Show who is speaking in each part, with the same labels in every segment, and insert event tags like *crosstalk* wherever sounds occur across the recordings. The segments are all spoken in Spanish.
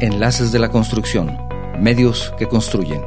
Speaker 1: Enlaces de la Construcción, medios que construyen.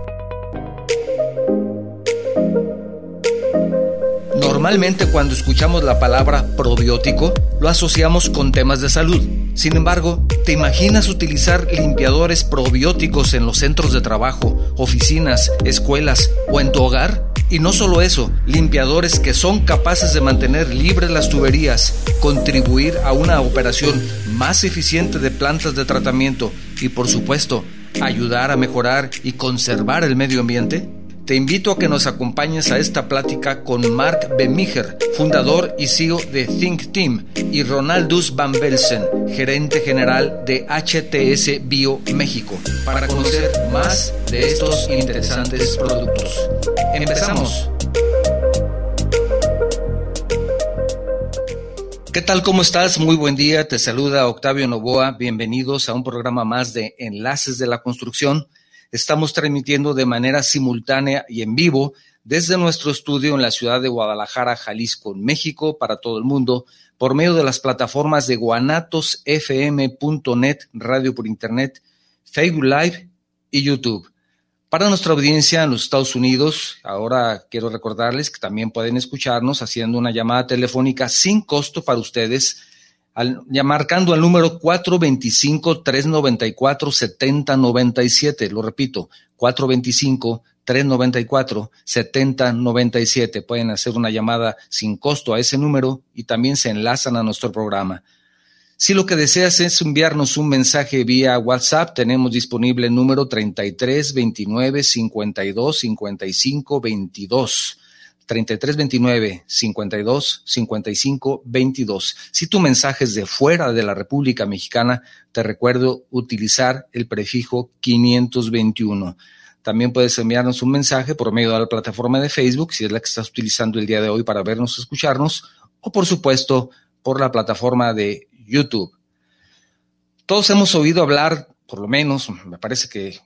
Speaker 1: Normalmente cuando escuchamos la palabra probiótico, lo asociamos con temas de salud. Sin embargo, ¿te imaginas utilizar limpiadores probióticos en los centros de trabajo, oficinas, escuelas o en tu hogar? Y no solo eso, limpiadores que son capaces de mantener libres las tuberías, contribuir a una operación más eficiente de plantas de tratamiento y por supuesto, ayudar a mejorar y conservar el medio ambiente? Te invito a que nos acompañes a esta plática con Mark Bemiger, fundador y CEO de Think Team, y Ronaldus Van Belsen, gerente general de HTS Bio México, para conocer más de estos interesantes productos. Empezamos. ¿Qué tal? ¿Cómo estás? Muy buen día. Te saluda Octavio Novoa. Bienvenidos a un programa más de Enlaces de la Construcción. Estamos transmitiendo de manera simultánea y en vivo desde nuestro estudio en la ciudad de Guadalajara, Jalisco, México, para todo el mundo, por medio de las plataformas de guanatosfm.net, radio por internet, Facebook Live y YouTube. Para nuestra audiencia en los Estados Unidos, ahora quiero recordarles que también pueden escucharnos haciendo una llamada telefónica sin costo para ustedes, al, ya marcando el número 425-394-7097. Lo repito, 425-394-7097. Pueden hacer una llamada sin costo a ese número y también se enlazan a nuestro programa. Si lo que deseas es enviarnos un mensaje vía WhatsApp, tenemos disponible el número 33 29 52 55 22. 33 29 52 55 22. Si tu mensaje es de fuera de la República Mexicana, te recuerdo utilizar el prefijo 521. También puedes enviarnos un mensaje por medio de la plataforma de Facebook, si es la que estás utilizando el día de hoy para vernos escucharnos, o por supuesto por la plataforma de YouTube. Todos hemos oído hablar, por lo menos, me parece que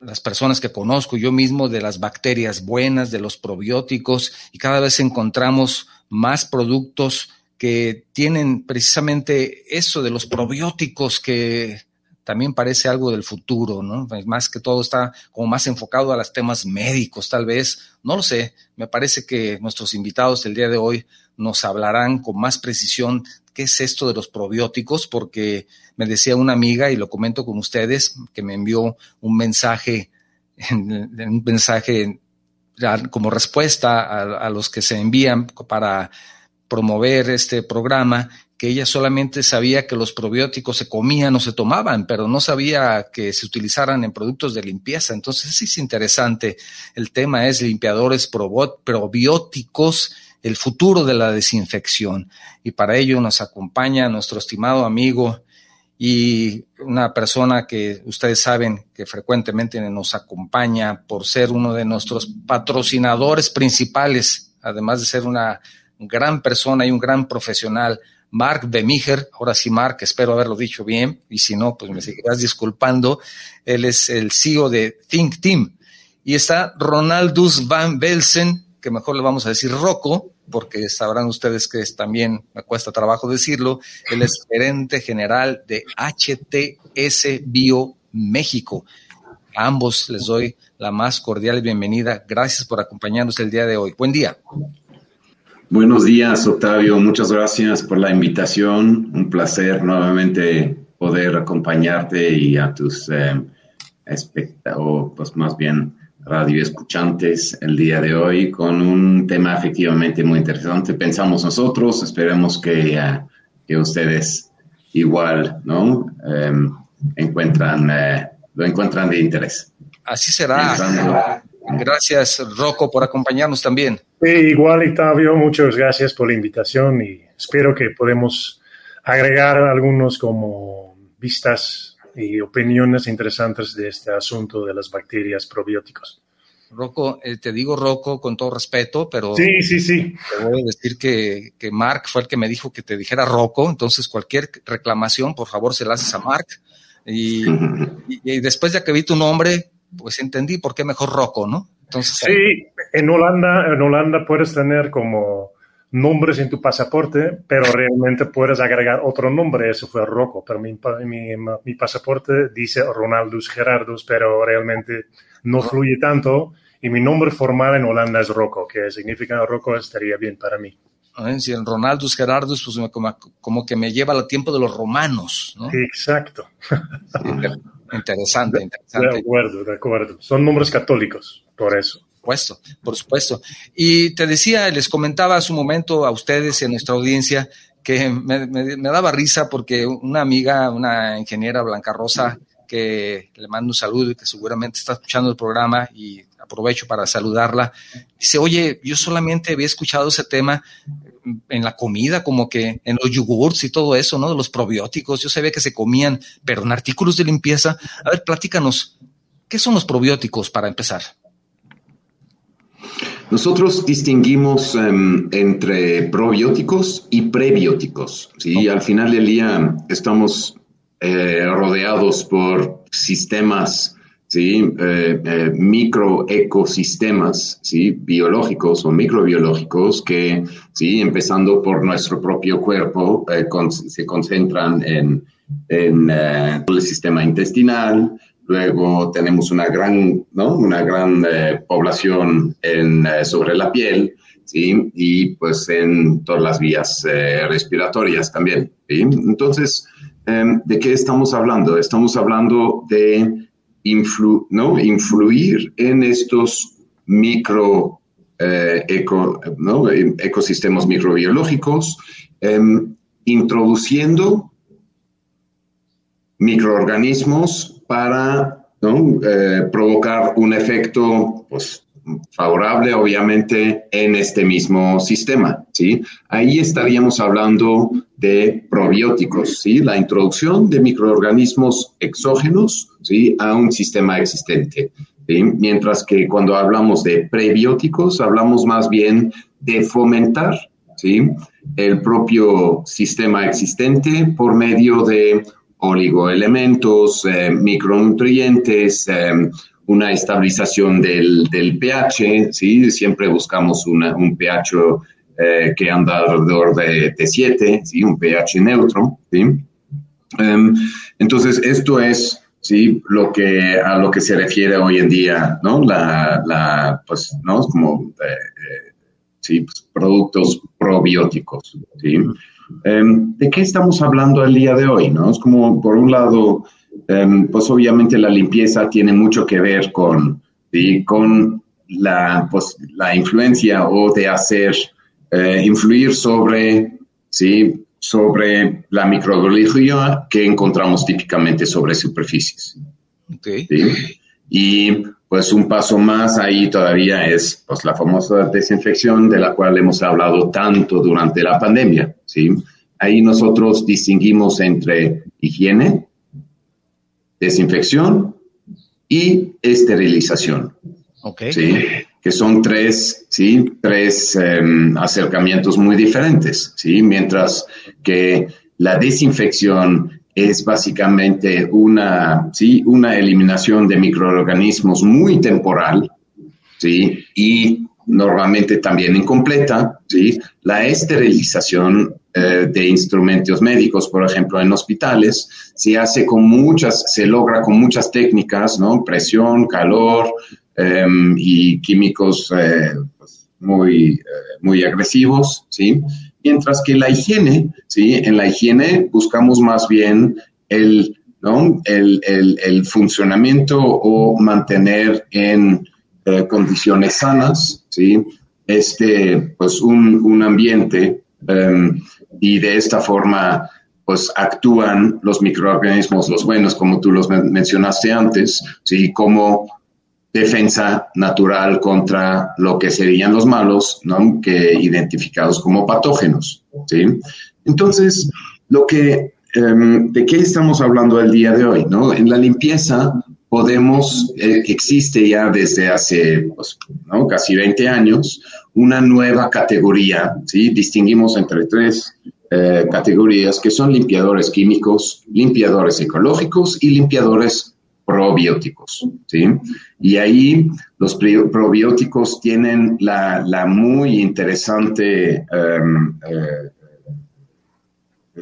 Speaker 1: las personas que conozco, yo mismo, de las bacterias buenas, de los probióticos, y cada vez encontramos más productos que tienen precisamente eso de los probióticos que también parece algo del futuro, ¿no? Más que todo está como más enfocado a los temas médicos, tal vez, no lo sé, me parece que nuestros invitados del día de hoy nos hablarán con más precisión qué es esto de los probióticos, porque me decía una amiga, y lo comento con ustedes, que me envió un mensaje, un mensaje como respuesta a, a los que se envían para promover este programa, que ella solamente sabía que los probióticos se comían o se tomaban, pero no sabía que se utilizaran en productos de limpieza. Entonces sí es interesante. El tema es limpiadores probióticos el futuro de la desinfección. Y para ello nos acompaña nuestro estimado amigo y una persona que ustedes saben que frecuentemente nos acompaña por ser uno de nuestros patrocinadores principales, además de ser una gran persona y un gran profesional, Mark Bemiger, ahora sí Mark, espero haberlo dicho bien, y si no, pues me seguirás disculpando, él es el CEO de Think Team, y está Ronaldus Van Belsen, que mejor le vamos a decir Rocco, porque sabrán ustedes que también, me cuesta trabajo decirlo, él es gerente general de HTS Bio México. A ambos les doy la más cordial bienvenida. Gracias por acompañarnos el día de hoy. Buen día.
Speaker 2: Buenos días, Octavio. Muchas gracias por la invitación. Un placer nuevamente poder acompañarte y a tus eh, espectadores, pues más bien radio escuchantes el día de hoy con un tema efectivamente muy interesante. Pensamos nosotros, esperemos que, uh, que ustedes igual, ¿no? Um, encuentran, uh, lo encuentran de interés.
Speaker 1: Así será. Pensando, gracias, Rocco, por acompañarnos también.
Speaker 3: Sí, igual, Octavio, muchas gracias por la invitación y espero que podemos agregar algunos como vistas y opiniones interesantes de este asunto de las bacterias probióticos.
Speaker 1: Rocco, eh, te digo Rocco con todo respeto, pero
Speaker 3: sí, sí, sí.
Speaker 1: te voy a decir que, que Mark fue el que me dijo que te dijera Rocco, entonces cualquier reclamación, por favor, se la haces a Mark. Y, *laughs* y, y después de que vi tu nombre, pues entendí por qué mejor Rocco, ¿no?
Speaker 3: Entonces, sí, en Holanda, en Holanda puedes tener como nombres en tu pasaporte, pero realmente puedes agregar otro nombre, eso fue Rocco, pero mi, mi, pasaporte dice Ronaldus Gerardus, pero realmente no fluye tanto y mi nombre formal en Holanda es Rocco, que significa Rocco estaría bien para mí.
Speaker 1: Si el Ronaldus Gerardus, pues como, que me lleva al tiempo de los romanos, ¿no?
Speaker 3: Exacto.
Speaker 1: Interesante, interesante.
Speaker 3: De acuerdo, de acuerdo. Son nombres católicos, por eso.
Speaker 1: Supuesto, por supuesto. Y te decía, les comentaba hace un momento a ustedes en nuestra audiencia que me, daba risa porque una amiga, una ingeniera Blanca Rosa, que le mando un saludo y que seguramente está escuchando el programa y aprovecho para saludarla, dice, oye, yo solamente había escuchado ese tema en la comida, como que en los yogurts y todo eso, ¿no? De los probióticos, yo sabía que se comían, pero en artículos de limpieza. A ver, platícanos, ¿qué son los probióticos para empezar?
Speaker 2: Nosotros distinguimos em, entre probióticos y prebióticos. ¿sí? Al final del día estamos eh, rodeados por sistemas, ¿sí? Eh, eh, microecosistemas ¿sí? biológicos o microbiológicos que, ¿sí? empezando por nuestro propio cuerpo, se concentran en, en el sistema intestinal, Luego tenemos una gran, ¿no? una gran eh, población en, eh, sobre la piel, ¿sí? Y pues en todas las vías eh, respiratorias también, ¿sí? Entonces, em, ¿de qué estamos hablando? Estamos hablando de influ, ¿no? influir en estos micro ecosistemas microbiológicos, em, introduciendo microorganismos para eh, provocar un efecto pues, favorable, obviamente, en este mismo sistema. ¿sí? Ahí estaríamos hablando de probióticos, ¿sí? la introducción de microorganismos exógenos ¿sí? a un sistema existente. Mientras que cuando hablamos de prebióticos, hablamos más bien de fomentar ¿sí? el propio sistema existente por medio de oligoelementos, eh, micronutrientes, eh, una estabilización del, pH, ¿sí? Siempre buscamos un pH eh, que anda alrededor de, 7, ¿sí? Un pH neutro, ¿sí? Em, entonces, esto es, ¿sí? Lo que, a lo que se refiere hoy en día, ¿no? La, la pues, ¿no? Como, sí, pues, productos probióticos, ¿sí? Em, ¿De qué estamos hablando el día de hoy? ¿no? Es como, por un lado, em, pues obviamente la limpieza tiene mucho que ver con, con la, pues, la influencia o de hacer, eh, influir sobre, ¿sí? sobre la microbiología que encontramos típicamente sobre superficies. Okay. Y pues un paso más ahí todavía es pues, la famosa desinfección de la cual hemos hablado tanto durante la pandemia. ¿sí? Ahí nosotros distinguimos entre higiene, desinfección y esterilización. Okay. ¿sí? Que son tres, ¿sí? tres em, acercamientos muy diferentes. ¿sí? Mientras que la desinfección es básicamente una, ¿sí? una eliminación de microorganismos muy temporal, ¿sí? Y normalmente también incompleta, ¿sí? La esterilización eh, de instrumentos médicos, por ejemplo, en hospitales, se hace con muchas, se logra con muchas técnicas, ¿no? Presión, calor em, y químicos eh, pues, muy, eh, muy agresivos, ¿sí? Mientras que la higiene, ¿sí? En la higiene buscamos más bien el, ¿no? el, el, funcionamiento o mantener en eh, condiciones sanas, ¿sí? Este, pues un, un ambiente em, y de esta forma pues actúan los microorganismos, los buenos, como tú los mencionaste antes, ¿sí? Como defensa natural contra lo que serían los malos, ¿no? que identificados como patógenos. ¿sí? Entonces, lo que, em, ¿de qué estamos hablando el día de hoy? ¿no? En la limpieza podemos, eh, existe ya desde hace pues, casi 20 años una nueva categoría, ¿sí? distinguimos entre tres eh, categorías que son limpiadores químicos, limpiadores ecológicos y limpiadores probióticos, ¿sí? Y ahí los probióticos tienen la, muy interesante, em, eh,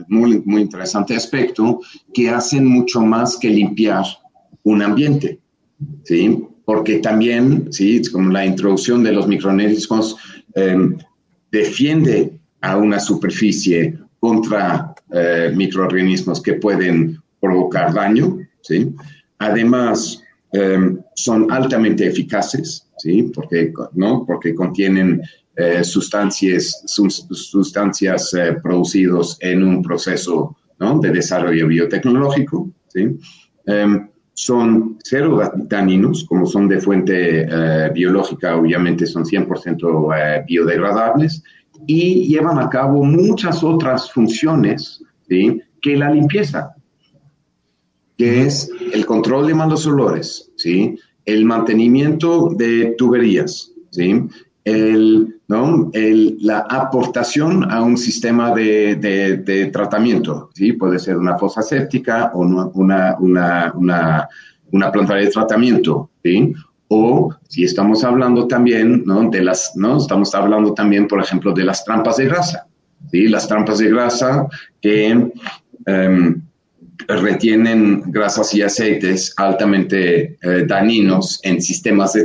Speaker 2: muy, muy interesante aspecto que hacen mucho más que limpiar un ambiente, ¿sí? Porque también, ¿sí? Como la introducción de los microorganismos em, defiende a una superficie contra eh, microorganismos que pueden provocar daño, ¿sí? Además, em, son altamente eficaces, ¿sí? Porque, ¿no? Porque contienen eh, sustancias, sustancias eh, producidas en un proceso de desarrollo biotecnológico, ¿sí? Em, son cero dañinos, como son de fuente eh, biológica, obviamente son 100% biodegradables, y llevan a cabo muchas otras funciones ¿sí? que la limpieza que es el control de malos olores, ¿sí? el mantenimiento de tuberías, ¿sí? el, ¿no? el, la aportación a un sistema de, de, tratamiento. ¿sí? Puede ser una fosa séptica o una, una, una, una planta de tratamiento. ¿sí? O si estamos hablando también ¿no? de las, ¿no? estamos hablando también, por ejemplo, de las trampas de grasa. ¿sí? Las trampas de grasa que... Um, retienen grasas y aceites altamente eh, dañinos en sistemas de,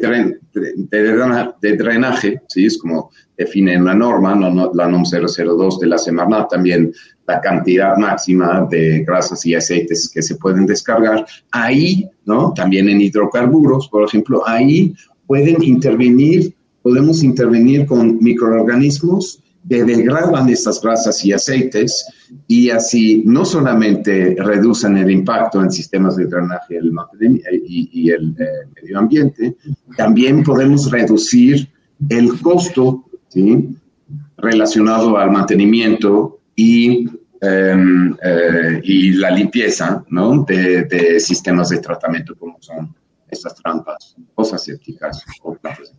Speaker 2: drenaje, ¿sí? es como define la norma, la NOM 002 de la semana también la cantidad máxima de grasas y aceites que se pueden descargar. Ahí, ¿no? también en hidrocarburos, por ejemplo, ahí pueden intervenir, podemos intervenir con microorganismos degradan estas grasas y aceites y así no solamente reducen el impacto en sistemas de drenaje y, el eh, medio ambiente, también podemos reducir el costo relacionado al mantenimiento y, em, eh, y la limpieza de, sistemas de tratamiento como son estas trampas, cosas sépticas o plantas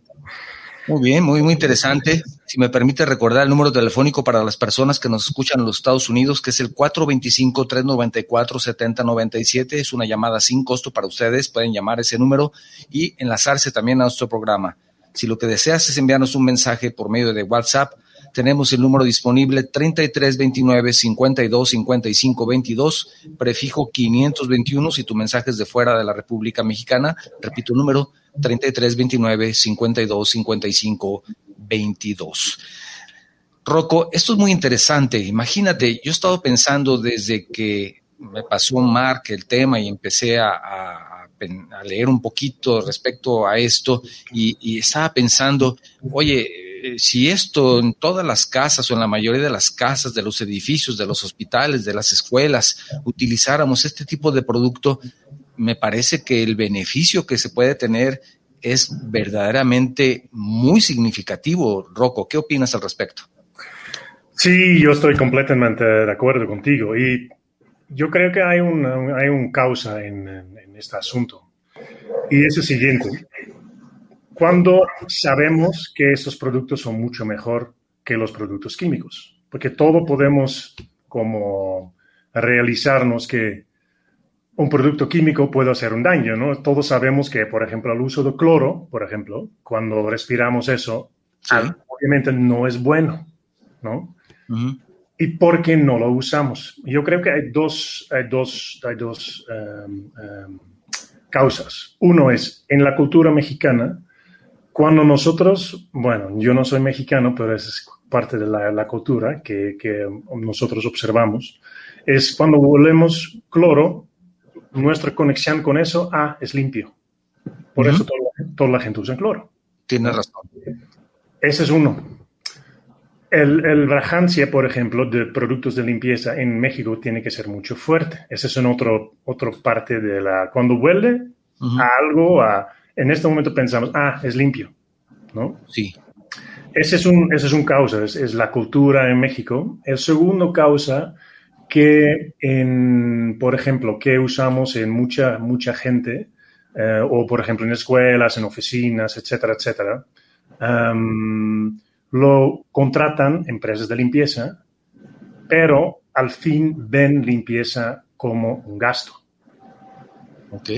Speaker 1: muy bien, muy, muy interesante. Si me permite recordar el número telefónico para las personas que nos escuchan en los Estados Unidos, que es el 425-394-7097. Es una llamada sin costo para ustedes. Pueden llamar ese número y enlazarse también a nuestro programa. Si lo que deseas es enviarnos un mensaje por medio de WhatsApp, tenemos el número disponible 3329 52 55 22, prefijo 521 si tu mensaje es de fuera de la República Mexicana. Repito el número 3329 52 55 22. Rocco, esto es muy interesante. Imagínate, yo he estado pensando desde que me pasó Mark el tema y empecé a, leer un poquito respecto a esto y, y estaba pensando, oye, eh, si esto en todas las casas o en la mayoría de las casas, de los edificios, de los hospitales, de las escuelas, utilizáramos este tipo de producto, me parece que el beneficio que se puede tener es verdaderamente muy significativo. Rocco, ¿qué opinas al respecto?
Speaker 3: Sí, yo estoy completamente de acuerdo contigo y yo creo que hay un, hay un causa en, en este asunto y es el siguiente cuando sabemos que estos productos son mucho mejor que los productos químicos, porque todo podemos como realizarnos que un producto químico puede hacer un daño, ¿no? Todos sabemos que, por ejemplo, el uso de cloro, por ejemplo, cuando respiramos eso, obviamente no es bueno, ¿no? ¿Y por qué no lo usamos? Yo creo que hay dos, hay dos, hay dos em, em, causas. Uno es, en la cultura mexicana, cuando nosotros, bueno, yo no soy mexicano, pero es parte de la, cultura que, nosotros observamos, es cuando volvemos cloro, nuestra conexión con eso, ah, es limpio. Por eso toda, la gente usa cloro.
Speaker 1: Tienes razón.
Speaker 3: Ese es uno. El, el por ejemplo, de productos de limpieza en México tiene que ser mucho fuerte. Esa es una otra parte de la... Cuando huele a algo, a en este momento pensamos, ah, es limpio, ¿no?
Speaker 1: Sí.
Speaker 3: Ese es un, ese es un causa, es, la cultura en México. El segundo causa que, en, por ejemplo, que usamos en mucha, mucha gente, eh, o por ejemplo en escuelas, en oficinas, etcétera, etcétera, lo contratan empresas de limpieza, pero al fin ven limpieza como un gasto.
Speaker 1: Ok.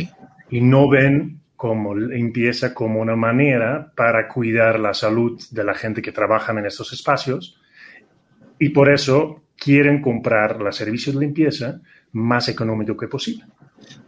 Speaker 3: y no ven como limpieza como una manera para cuidar la salud de la gente que trabaja en estos espacios y por eso quieren comprar los servicios de limpieza más económico que posible.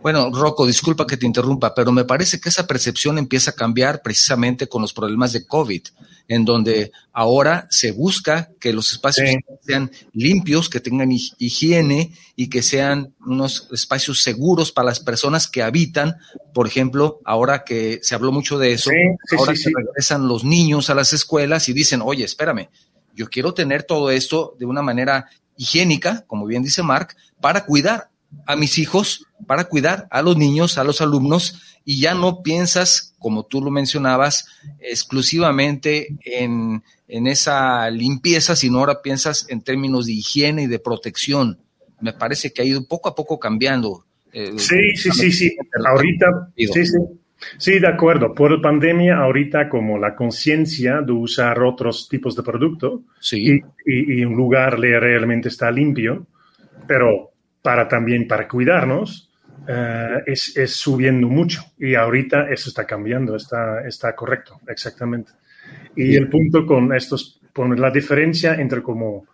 Speaker 1: Bueno, Rocco, disculpa que te interrumpa, pero me parece que esa percepción empieza a cambiar precisamente con los problemas de COVID, en donde ahora se busca que los espacios sean limpios, que tengan higiene y que sean unos espacios seguros para las personas que habitan. Por ejemplo, ahora que se habló mucho de eso, ahora que regresan los niños a las escuelas y dicen, oye, espérame, yo quiero tener todo esto de una manera higiénica, como bien dice Mark, para cuidar a mis hijos, para cuidar a los niños, a los alumnos, y ya no piensas, como tú lo mencionabas, exclusivamente en, esa limpieza, sino ahora piensas en términos de higiene y de protección. Me parece que ha ido poco a poco cambiando.
Speaker 3: Eh, sí, sí, sí, sí. Ahorita, sí, sí. Sí, de acuerdo. Por la pandemia, ahorita como la conciencia de usar otros tipos de producto y, y, un lugar realmente está limpio, pero para también para cuidarnos, eh, es, es, subiendo mucho. Y ahorita eso está cambiando, está, está correcto, exactamente. Y el punto con estos, con la diferencia entre como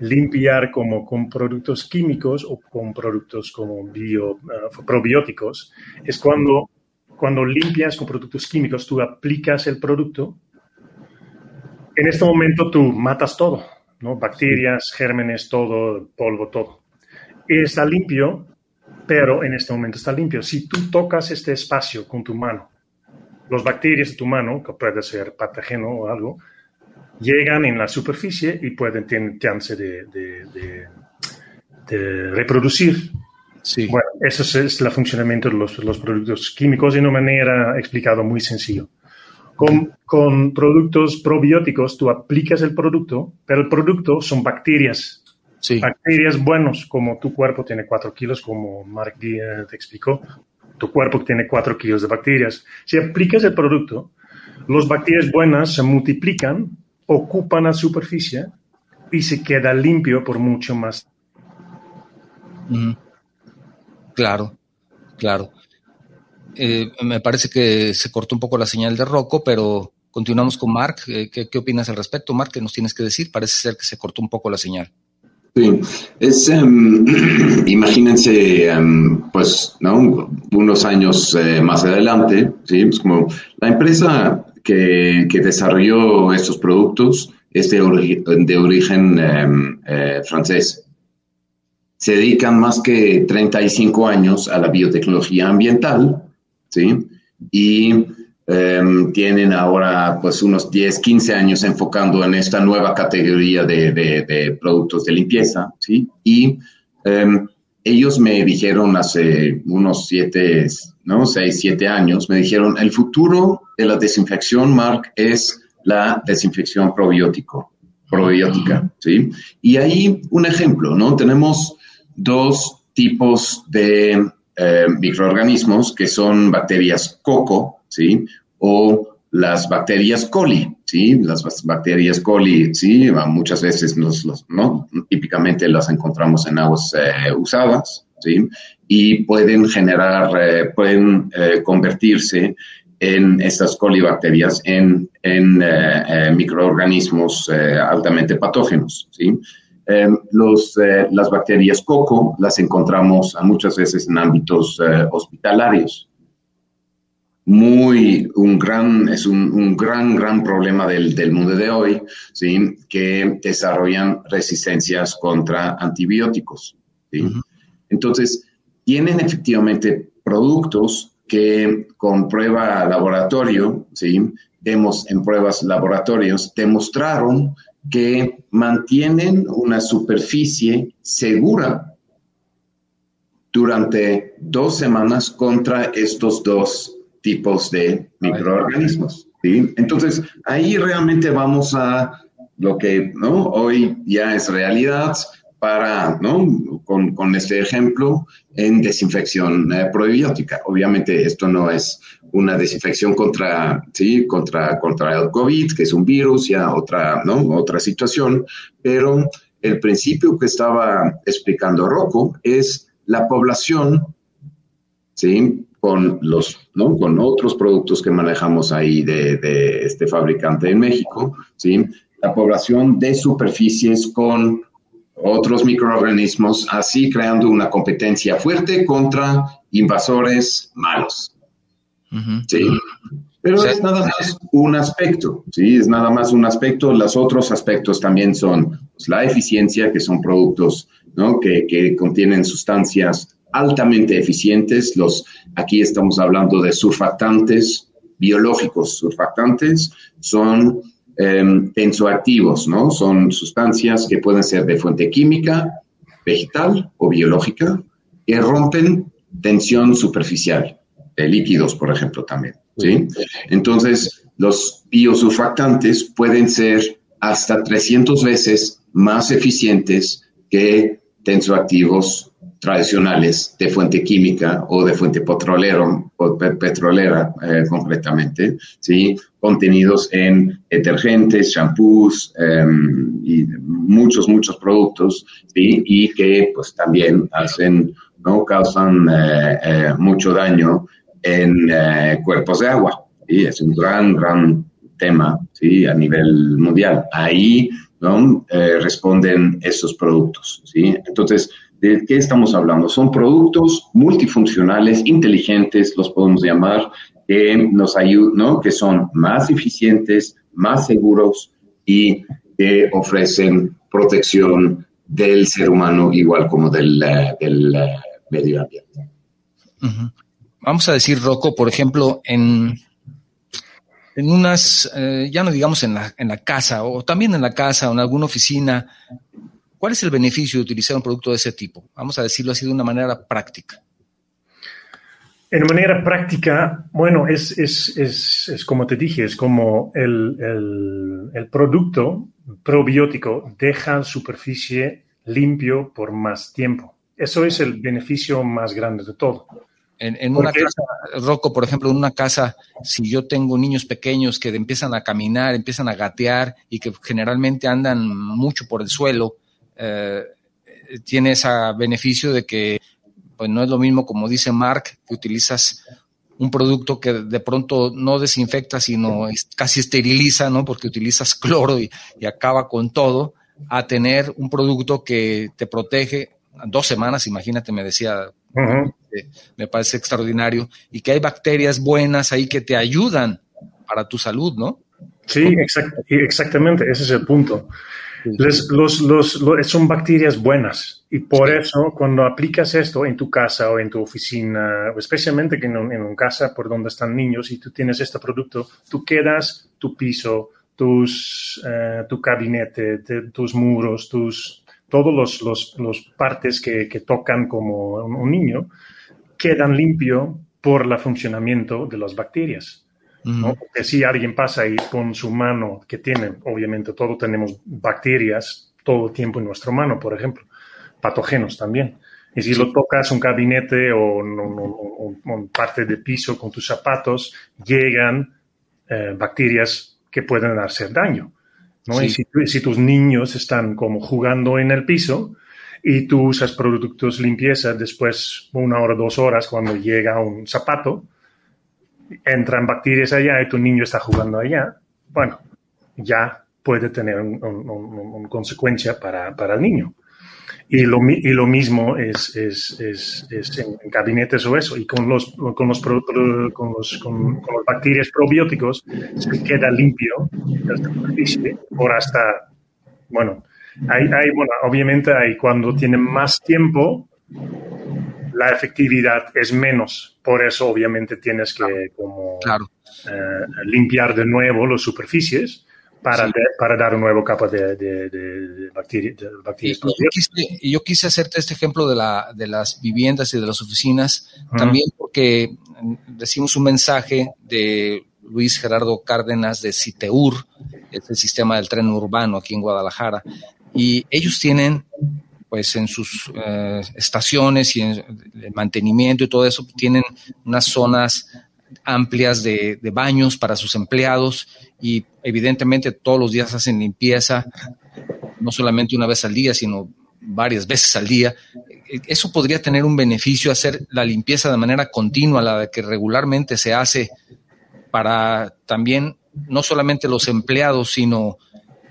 Speaker 3: limpiar como con productos químicos o con productos como bio, eh, probióticos, es cuando cuando limpias con productos químicos, tú aplicas el producto, en este momento tú matas todo, ¿no? Bacterias, gérmenes, todo, polvo, todo. Está limpio, pero en este momento está limpio. Si tú tocas este espacio con tu mano, los bacterias de tu mano, que puede ser patógeno o algo, llegan en la superficie y pueden tener chance de, de, de reproducir bueno, eso es el funcionamiento de los, los, productos químicos de una manera explicado muy sencillo. Con, con, productos probióticos tú aplicas el producto, pero el producto son bacterias. Sí. Bacterias buenos, como tu cuerpo tiene 4 kilos, como Mark te explicó. Tu cuerpo tiene 4 kilos de bacterias. Si aplicas el producto, las bacterias buenas se multiplican, ocupan la superficie y se queda limpio por mucho más.
Speaker 1: Claro, claro. Eh, me parece que se cortó un poco la señal de Rocco, pero continuamos con Mark. Eh, ¿Qué, opinas al respecto, Mark? ¿Qué nos tienes que decir? Parece ser que se cortó un poco la señal.
Speaker 2: Sí, es, em, *clears throat* imagínense, em, pues, ¿no? Unos años eh, más adelante, ¿sí? Es como la empresa que, que desarrolló estos productos es de, origen em, francés, se dedican más que 35 años a la biotecnología ambiental, ¿sí? Y em, tienen ahora pues unos 10, 15 años enfocando en esta nueva categoría de, productos de limpieza, ¿sí? Y em, ellos me dijeron hace unos 7, ¿no? 6, 7 años, me dijeron, el futuro de la desinfección, Mark, es la desinfección probiótico, probiótica, ¿sí? Y ahí un ejemplo, ¿no? Tenemos dos tipos de eh, microorganismos que son bacterias coco, ¿sí? O las bacterias coli, ¿sí? Las bacterias coli, ¿sí? Muchas veces, ¿no? Típicamente las encontramos en aguas eh, usadas, ¿sí? Y pueden generar, eh, pueden convertirse en estas colibacterias en, en microorganismos altamente patógenos, ¿sí? Em, los, eh, las bacterias coco las encontramos muchas veces en ámbitos eh, hospitalarios. Muy, un gran, es un, un gran, gran problema del, del, mundo de hoy, ¿sí? que desarrollan resistencias contra antibióticos. ¿sí? Entonces, tienen efectivamente productos que con prueba laboratorio, ¿sí? Hemos, en pruebas laboratorios, demostraron que mantienen una superficie segura durante dos semanas contra estos dos tipos de microorganismos. Entonces, ahí realmente vamos a lo que ¿no? hoy ya es realidad para, ¿no? con, con este ejemplo, en desinfección eh, probiótica. Obviamente esto no es una desinfección contra, ¿sí? contra, contra el COVID, que es un virus, ya otra, ¿no? otra situación, pero el principio que estaba explicando Rocco es la población, ¿sí? Con los, ¿no? Con otros productos que manejamos ahí de, de este fabricante en México, ¿sí? La población de superficies con otros microorganismos, así creando una competencia fuerte contra invasores malos. Sí. Pero es nada más un aspecto, ¿sí? Es nada más un aspecto. Los otros aspectos también son pues, la eficiencia, que son productos ¿no? que, que, contienen sustancias altamente eficientes. Los, aquí estamos hablando de surfactantes biológicos. Surfactantes son eh, tensoactivos, ¿no? Son sustancias que pueden ser de fuente química, vegetal o biológica, que rompen tensión superficial, de líquidos, por ejemplo, también, ¿sí? Entonces, los biosurfactantes pueden ser hasta 300 veces más eficientes que tensoactivos tradicionales de fuente química o de fuente petrolero, petrolera eh, concretamente, ¿sí? contenidos en detergentes, shampoos em, y muchos, muchos productos ¿sí? y que pues también hacen, ¿no? causan eh, eh, mucho daño en cuerpos de agua. y Es un gran, gran tema ¿sí? a nivel mundial. Ahí ¿no? responden esos productos. ¿sí? Entonces, ¿De qué estamos hablando? Son productos multifuncionales, inteligentes, los podemos llamar, que nos ayudan, ¿no? que son más eficientes, más seguros y que ofrecen protección del ser humano igual como del, eh, del eh, medio ambiente.
Speaker 1: Vamos a decir, Rocco, por ejemplo, en, en unas, eh, ya no digamos en la, en la casa, o también en la casa o en alguna oficina, ¿Cuál es el beneficio de utilizar un producto de ese tipo? Vamos a decirlo así de una manera práctica.
Speaker 3: En manera práctica, bueno, es, es, es, es como te dije, es como el, el, el, producto probiótico deja superficie limpio por más tiempo. Eso es el beneficio más grande de todo.
Speaker 1: En, en una casa, Rocco, por ejemplo, en una casa, si yo tengo niños pequeños que empiezan a caminar, empiezan a gatear y que generalmente andan mucho por el suelo, eh, tiene ese beneficio de que pues no es lo mismo, como dice Mark, que utilizas un producto que de pronto no desinfecta, sino casi esteriliza, ¿no? Porque utilizas cloro y, acaba con todo, a tener un producto que te protege dos semanas, imagínate, me decía, me parece extraordinario, y que hay bacterias buenas ahí que te ayudan para tu salud, ¿no?
Speaker 3: Sí, exactamente, ese es el punto los, los, son bacterias buenas. Y por eso cuando aplicas esto en tu casa o en tu oficina, especialmente en, en una casa por donde están niños y tú tienes este producto, tú quedas tu piso, tus, eh, tu gabinete, tus muros, tus, todos los, los, los partes que, que, tocan como un, niño quedan limpio por el funcionamiento de las bacterias. ¿No? Porque si alguien pasa y con su mano, que tiene, obviamente todos tenemos bacterias todo el tiempo en nuestra mano, por ejemplo, patógenos también. Y si lo tocas un gabinete o un, parte de piso con tus zapatos, llegan eh, bacterias que pueden hacer daño. ¿no? Y si, si, tus niños están como jugando en el piso y tú usas productos limpieza después una hora, dos horas cuando llega un zapato, entran bacterias allá y tu niño está jugando allá, bueno, ya puede tener una consecuencia para, para, el niño. Y lo, y lo mismo es, es, es, en gabinetes o eso. Y con los, con los, con los, con, los bacterias probióticos se queda limpio la superficie por hasta, bueno, hay, hay, bueno, obviamente hay cuando tiene más tiempo, la efectividad es menos. Por eso, obviamente, tienes que como, eh, limpiar de nuevo las superficies para, para dar una nueva capa de, de, bacterias.
Speaker 1: Y, yo, quise, yo, quise, hacerte este ejemplo de, la, de las viviendas y de las oficinas, también porque decimos un mensaje de Luis Gerardo Cárdenas de Citeur, es el sistema del tren urbano aquí en Guadalajara, y ellos tienen pues en sus eh, estaciones y en el mantenimiento y todo eso tienen unas zonas amplias de, baños para sus empleados y evidentemente todos los días hacen limpieza, no solamente una vez al día, sino varias veces al día. eso podría tener un beneficio hacer la limpieza de manera continua, la que regularmente se hace para también no solamente los empleados, sino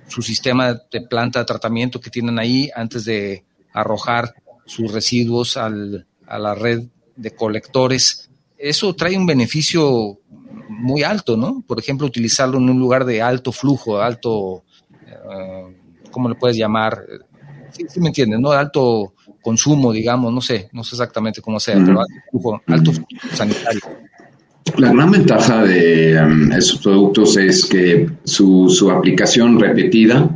Speaker 1: su sistema de planta de tratamiento que tienen ahí antes de arrojar sus residuos al, a la red de colectores. Eso trae un beneficio muy alto, ¿no? Por ejemplo, utilizarlo en un lugar de alto flujo, alto, eh, ¿cómo le puedes llamar? Sí, sí me entiendes, ¿no? Alto consumo, digamos, no sé, no sé exactamente cómo sea, pero alto flujo, alto flujo sanitario.
Speaker 2: La gran ventaja de um, esos productos es que su, su aplicación repetida,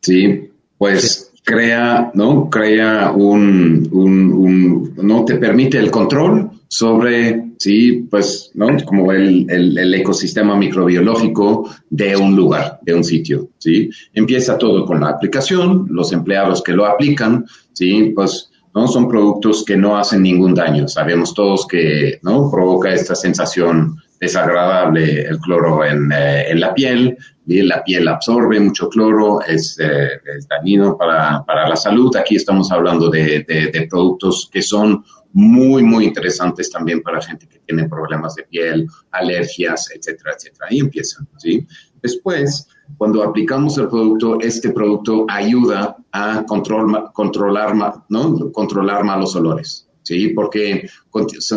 Speaker 2: ¿sí? Pues crea, ¿no? Crea un, un, un, no te permite el control sobre, sí, pues, ¿no? Como el, el, ecosistema microbiológico de un lugar, de un sitio, ¿sí? Empieza todo con la aplicación, los empleados que lo aplican, ¿sí? Pues, ¿no? Son productos que no hacen ningún daño. Sabemos todos que, ¿no? Provoca esta sensación desagradable el cloro en, eh, en la piel, y la piel absorbe mucho cloro, es, eh, es dañino para, para, la salud. Aquí estamos hablando de, de, de, productos que son muy, muy interesantes también para gente que tiene problemas de piel, alergias, etcétera, etcétera. Ahí empiezan, ¿sí? Después, cuando aplicamos el producto, este producto ayuda a control, controlar, ¿no? controlar malos olores. ¿sí? Porque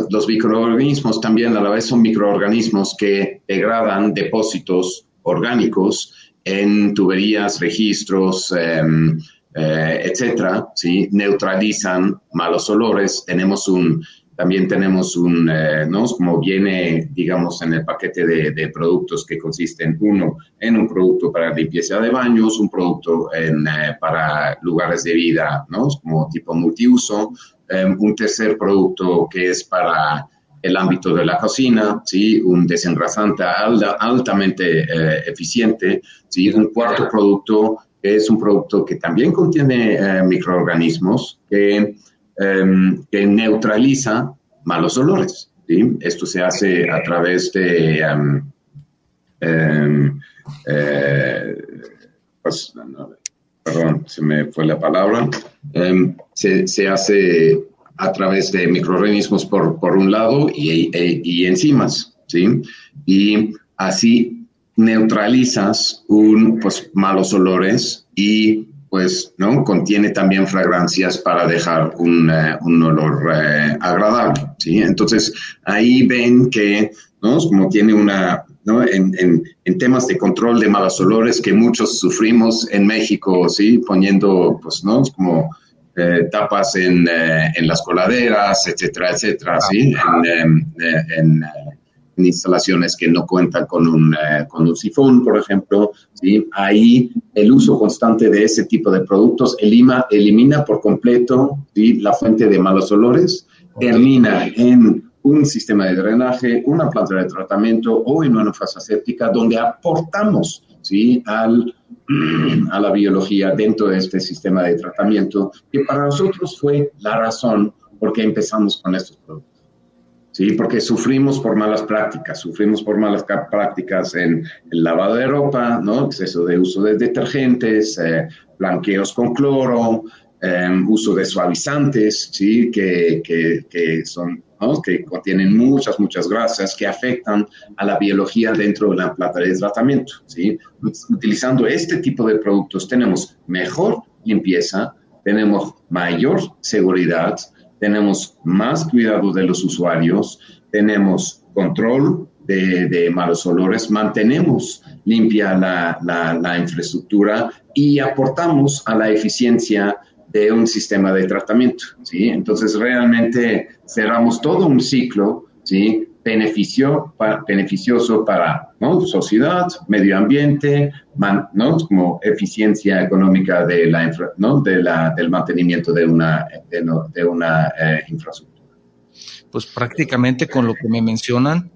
Speaker 2: los microorganismos también a la vez son microorganismos que degradan depósitos orgánicos en tuberías, registros, eh, eh, etcétera, ¿sí? Neutralizan malos olores. Tenemos un, también tenemos un, eh, ¿no? Como viene, digamos, en el paquete de, productos que consisten, uno, en un producto para limpieza de baños, un producto en, eh, para lugares de vida, ¿no? Como tipo multiuso, un tercer producto que es para el ámbito de la cocina, ¿sí? un desengrasante alta, altamente eh, eficiente, ¿sí? un cuarto producto es un producto que también contiene eh, microorganismos que, eh, que, neutraliza malos olores. ¿sí? Esto se hace a través de... Um, pues, no, perdón, se me fue la palabra. se, se hace a través de microorganismos por, por un lado y, y, y, enzimas, ¿sí? Y así neutralizas un, pues, malos olores y, pues, ¿no? Contiene también fragancias para dejar un, uh, un olor uh, agradable, ¿sí? Entonces, ahí ven que, ¿no? Como tiene una, ¿no? En, en, en, temas de control de malos olores que muchos sufrimos en México, ¿sí? Poniendo, pues, ¿no? Como eh, tapas en, eh, en, las coladeras, etcétera, etcétera, ¿sí? En, eh, en, en, instalaciones que no cuentan con un, con un sifón, por ejemplo, ¿sí? Ahí el uso constante de ese tipo de productos elimina, elimina por completo ¿sí? la fuente de malos olores, termina en un sistema de drenaje, una planta de tratamiento o en una fase séptica donde aportamos ¿sí? Al, *clears throat* a la biología dentro de este sistema de tratamiento, que para nosotros fue la razón por qué empezamos con estos productos. ¿sí? Porque sufrimos por malas prácticas, sufrimos por malas prácticas en el lavado de ropa, ¿no? exceso de uso de detergentes, eh, blanqueos con cloro, eh, uso de suavizantes, ¿sí? que, que, que son ¿no? que contienen muchas, muchas grasas que afectan a la biología dentro de la planta de tratamiento. ¿sí? Utilizando este tipo de productos tenemos mejor limpieza, tenemos mayor seguridad, tenemos más cuidado de los usuarios, tenemos control de, de malos olores, mantenemos limpia la, la, la infraestructura y aportamos a la eficiencia de un sistema de tratamiento, ¿sí? Entonces, realmente cerramos todo un ciclo, ¿sí? Beneficio, beneficioso para ¿no? sociedad, medio ambiente, ¿no? como eficiencia económica de la, infra, ¿no? de la, del mantenimiento de una, de una eh, infraestructura.
Speaker 1: Pues prácticamente con lo que me mencionan,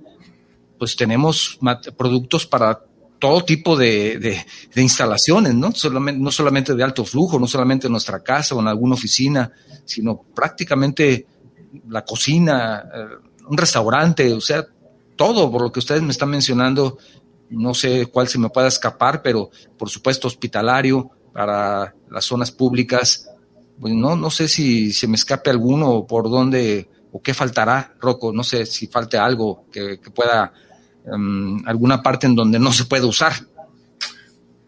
Speaker 1: pues tenemos productos para todo tipo de, de, instalaciones, ¿no? Solamente, no solamente de alto flujo, no solamente en nuestra casa o en alguna oficina, sino prácticamente la cocina, eh, un restaurante, o sea, todo por lo que ustedes me están mencionando, no sé cuál se me pueda escapar, pero por supuesto hospitalario para las zonas públicas, pues no, no sé si se me escape alguno o por dónde o qué faltará, Rocco, no sé si falte algo que, pueda, em, alguna parte en donde no se puede usar.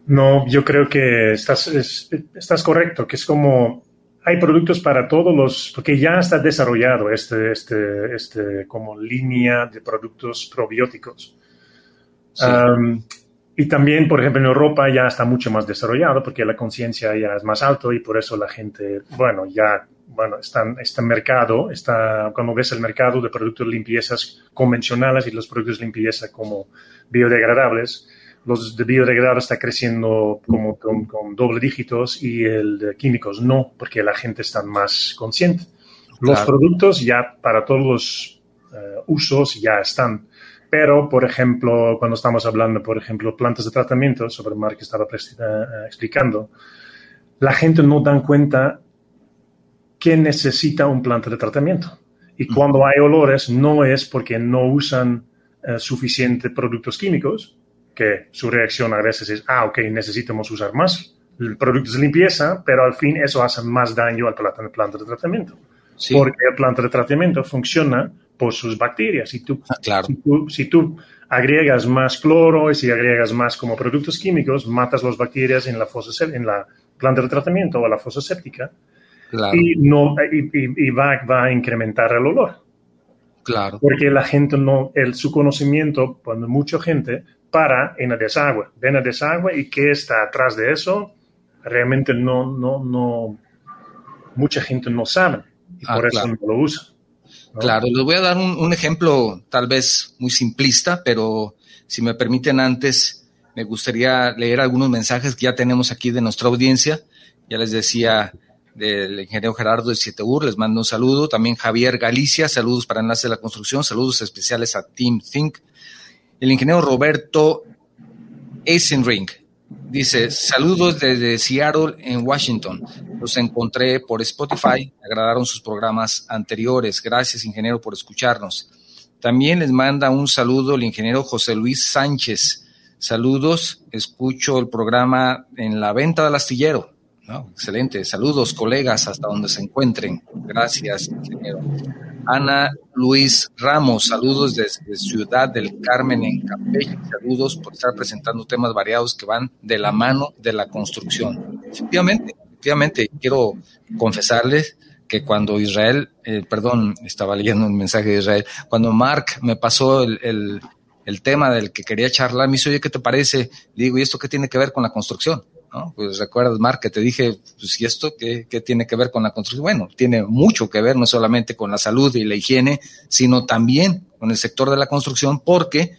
Speaker 3: No, yo creo que estás, estás correcto, que es como hay productos para todos los, porque ya está desarrollado este, este, este como línea de productos probióticos. y también, por ejemplo, en Europa ya está mucho más desarrollado porque la conciencia ya es más alto y por eso la gente, bueno, ya, bueno, está, este mercado, está, cuando ves el mercado de productos de limpiezas convencionales y los productos de limpieza como biodegradables, los de biodegradables está creciendo como con, doble dígitos y el de químicos no, porque la gente está más consciente. Los productos ya para todos los eh, usos ya están. Pero, por ejemplo, cuando estamos hablando, por ejemplo, plantas de tratamiento, sobre el que estaba eh, explicando, la gente no dan cuenta que necesita un planta de tratamiento. Y cuando hay olores, no es porque no usan eh, suficientes productos químicos, que su reacción a veces es, ah, ok, necesitamos usar más productos de limpieza, pero al fin eso hace más daño al planta, planta de tratamiento. Porque el planta de tratamiento funciona por sus bacterias. Si tú,
Speaker 1: ah, claro.
Speaker 3: si tú, agregas más cloro y si agregas más como productos químicos, matas las bacterias en la, fosa, en la planta de tratamiento o la fosa séptica y, no, y, va, va, a incrementar el olor.
Speaker 1: Claro.
Speaker 3: Porque la gente no, el, su conocimiento, cuando mucha gente para en el desagüe, ven el desagüe y qué está atrás de eso, realmente no, no, no, mucha gente no sabe y ah, por eso no lo usa.
Speaker 1: Claro, les voy a dar un, ejemplo tal vez muy simplista, pero si me permiten antes, me gustaría leer algunos mensajes que ya tenemos aquí de nuestra audiencia. Ya les decía del ingeniero Gerardo de Ur, les mando un saludo. También Javier Galicia, saludos para Enlace de la Construcción, saludos especiales a Team Think el ingeniero Roberto Eisenring dice, saludos desde Seattle en Washington. Los encontré por Spotify, agradaron sus programas anteriores. Gracias, ingeniero, por escucharnos. También les manda un saludo el ingeniero José Luis Sánchez. Saludos, escucho el programa en la venta del astillero. Excelente. Saludos, colegas, hasta donde se encuentren. Gracias, ingeniero. Ana Luis Ramos, saludos desde Ciudad del Carmen en Campeche, saludos por estar presentando temas variados que van de la mano de la construcción. Efectivamente, efectivamente, quiero confesarles que cuando Israel, eh, perdón, estaba leyendo un mensaje de Israel, cuando Mark me pasó el, el, tema del que quería charlar, me dice, oye, ¿qué te parece? digo, ¿y esto qué tiene que ver con la construcción? Pues recuerdas, Mark, que te dije, pues, ¿y esto qué, tiene que ver con la construcción? Bueno, tiene mucho que ver no solamente con la salud y la higiene, sino también con el sector de la construcción, porque,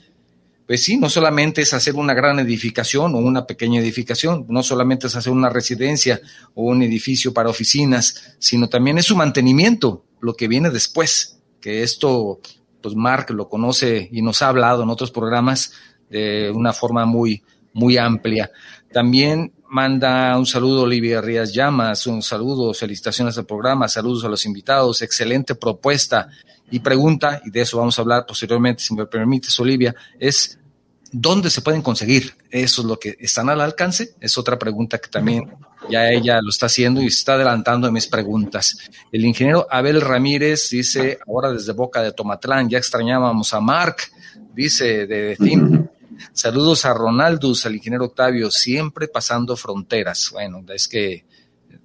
Speaker 1: pues sí, no solamente es hacer una gran edificación o una pequeña edificación, no solamente es hacer una residencia o un edificio para oficinas, sino también es su mantenimiento, lo que viene después, que esto, pues Mark lo conoce y nos ha hablado en otros programas de una forma muy, muy amplia. También manda un saludo Olivia Rías Llamas, un saludo, felicitaciones al programa, saludos a los invitados, excelente propuesta y pregunta, y de eso vamos a hablar posteriormente, si me permites, Olivia, es ¿dónde se pueden conseguir? Eso es lo que están al alcance. Es otra pregunta que también ya ella lo está haciendo y está adelantando mis preguntas. El ingeniero Abel Ramírez dice, ahora desde Boca de Tomatlán, ya extrañábamos a Mark, dice de Tim. Saludos a Ronaldus, al ingeniero Octavio, siempre pasando fronteras. Bueno, es que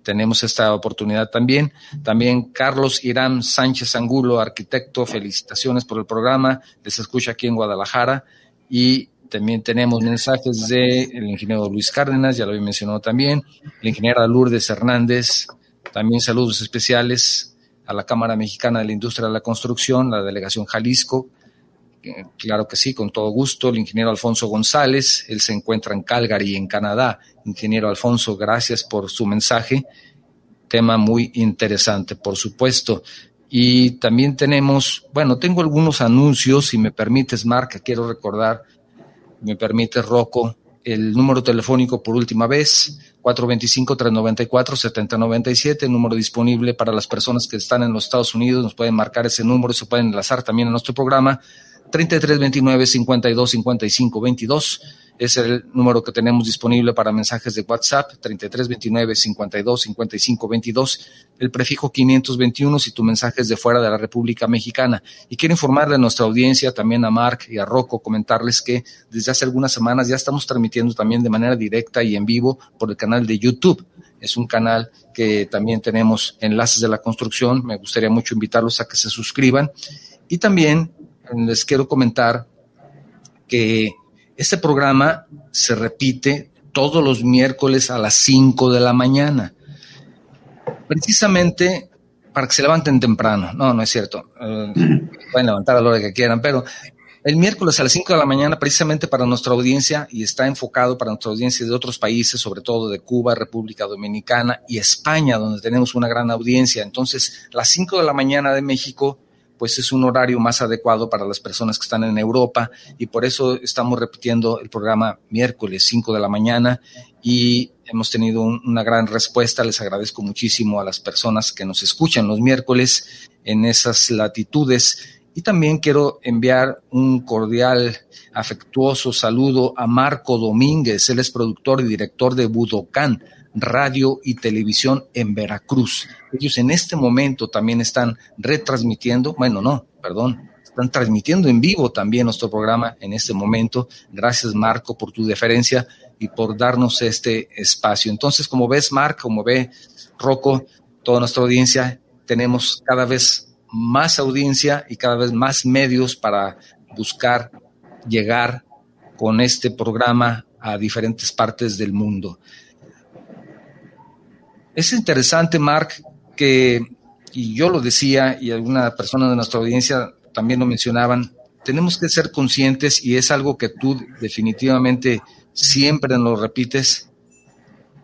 Speaker 1: tenemos esta oportunidad también. También Carlos Irán Sánchez Angulo, arquitecto, felicitaciones por el programa. Les escucha aquí en Guadalajara. Y también tenemos mensajes del el ingeniero Luis Cárdenas, ya lo había mencionado también, la ingeniera Lourdes Hernández, también saludos especiales a la Cámara Mexicana de la Industria de la Construcción, la delegación Jalisco, Claro que sí, con todo gusto. El ingeniero Alfonso González, él se encuentra en Calgary, en Canadá. Ingeniero Alfonso, gracias por su mensaje. Tema muy interesante, por supuesto. Y también tenemos, bueno, tengo algunos anuncios, si me permites, Marca, quiero recordar, me permite, Rocco, el número telefónico por última vez, 425-394-7097, número disponible para las personas que están en los Estados Unidos, nos pueden marcar ese número se pueden enlazar también a nuestro programa 33 29 52 55 22. es el número que tenemos disponible para mensajes de WhatsApp, 3329 52 55 22, el prefijo 521 si tu mensaje es de fuera de la República Mexicana. Y quiero informarle a nuestra audiencia, también a Mark y a Rocco, comentarles que desde hace algunas semanas ya estamos transmitiendo también de manera directa y en vivo por el canal de YouTube. Es un canal que también tenemos enlaces de la construcción. Me gustaría mucho invitarlos a que se suscriban. Y también les quiero comentar que este programa se repite todos los miércoles a las 5 de la mañana. Precisamente para que se levanten temprano. No, no es cierto. Eh, *clears throat* pueden levantar a la hora que quieran, pero el miércoles a las 5 de la mañana, precisamente para nuestra audiencia, y está enfocado para nuestra audiencia de otros países, sobre todo de Cuba, República Dominicana y España, donde tenemos una gran audiencia. Entonces, las 5 de la mañana de México pues es un horario más adecuado para las personas que están en Europa y por eso estamos repitiendo el programa miércoles 5 de la mañana y hemos tenido una gran respuesta. Les agradezco muchísimo a las personas que nos escuchan los miércoles en esas latitudes. Y también quiero enviar un cordial, afectuoso saludo a Marco Domínguez. Él es productor y director de Budocán radio y televisión en Veracruz. Ellos en este momento también están retransmitiendo, bueno, no, perdón, están transmitiendo en vivo también nuestro programa en este momento. Gracias, Marco, por tu deferencia y por darnos este espacio. Entonces, como ves, Marco, como ve Rocco, toda nuestra audiencia, tenemos cada vez más audiencia y cada vez más medios para buscar llegar con este programa a diferentes partes del mundo. Es interesante, Mark, que, y yo lo decía, y alguna persona de nuestra audiencia también lo mencionaban, tenemos que ser conscientes, y es algo que tú definitivamente siempre nos repites,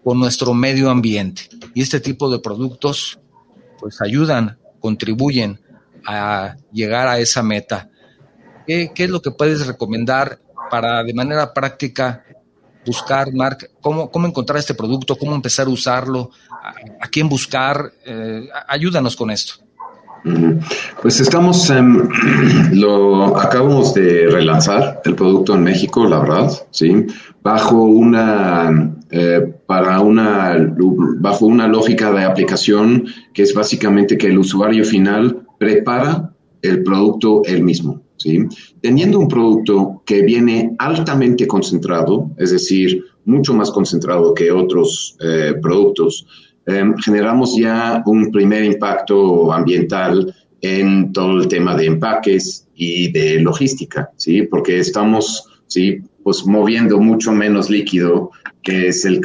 Speaker 1: con nuestro medio ambiente. Y este tipo de productos, pues ayudan, contribuyen a llegar a esa meta. ¿Qué, qué es lo que puedes recomendar para de manera práctica buscar, Mark, cómo, cómo encontrar este producto, cómo empezar a usarlo, a, quién buscar. Eh, ayúdanos con esto.
Speaker 2: Pues estamos, *clears throat* lo acabamos de relanzar el producto en México, la verdad, sí, bajo una, eh, para una, bajo una lógica de aplicación que es básicamente que el usuario final prepara el producto él mismo. ¿Sí? Teniendo un producto que viene altamente concentrado, es decir, mucho más concentrado que otros eh, productos, em, generamos ya un primer impacto ambiental en todo el tema de empaques y de logística, ¿sí? Porque estamos, ¿sí? Pues moviendo mucho menos líquido que es el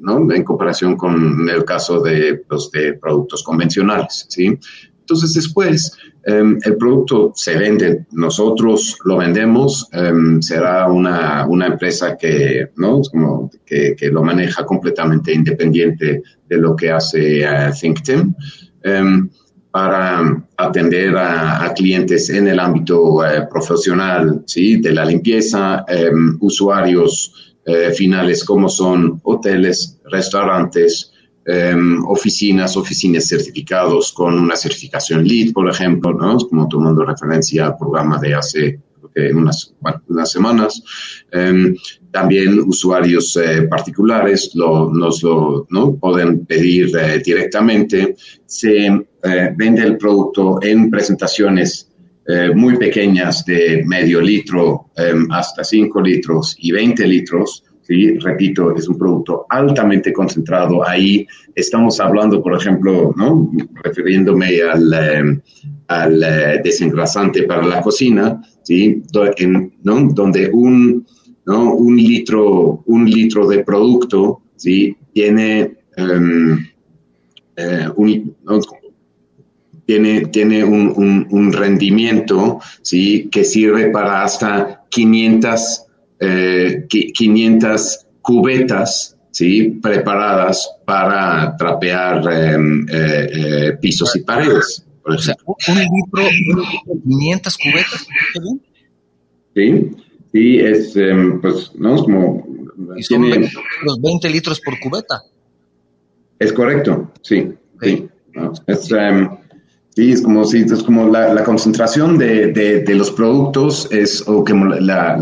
Speaker 2: ¿no? en comparación con el caso de, pues, de productos convencionales, ¿sí? Entonces después em, el producto se vende, nosotros lo vendemos, em, será una, una, empresa que, ¿no? Como que, que, lo maneja completamente independiente de lo que hace uh, para atender a, clientes en el ámbito eh, profesional, ¿sí? de la limpieza, usuarios eh, finales como son hoteles, restaurantes, Em, oficinas, oficinas certificados con una certificación LEED, por ejemplo, como tomando referencia al programa de hace unas, unas, semanas. Em, también usuarios eh, particulares lo, nos lo ¿no? pueden pedir eh, directamente. Se eh, vende el producto en presentaciones muy pequeñas de medio litro em, hasta 5 litros y 20 litros ¿sí? Repito, es un producto altamente concentrado. Ahí estamos hablando, por ejemplo, ¿no? refiriéndome al, eh, al eh, desengrasante para la cocina, ¿sí? ¿no? donde un, ¿no? un, litro, un litro de producto ¿sí? tiene, um, un, tiene, tiene un, un, un, rendimiento ¿sí? que sirve para hasta 500 500 eh, cubetas ¿sí? preparadas para trapear em, eh, eh, pisos y paredes.
Speaker 1: Por ejemplo. un litro, 500 cubetas.
Speaker 2: Sí, sí, es, em, pues, ¿no? como...
Speaker 1: tiene, los 20 litros por cubeta.
Speaker 2: Es correcto, sí. sí Es, em, Sí, es como, si es como la, concentración de, los productos es, o como la,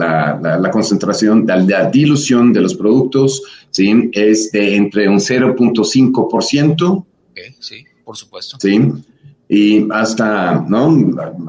Speaker 2: la concentración, la, dilución de los productos, ¿sí? Es de entre un 0.5%.
Speaker 1: sí, por supuesto.
Speaker 2: Sí, y hasta, ¿no?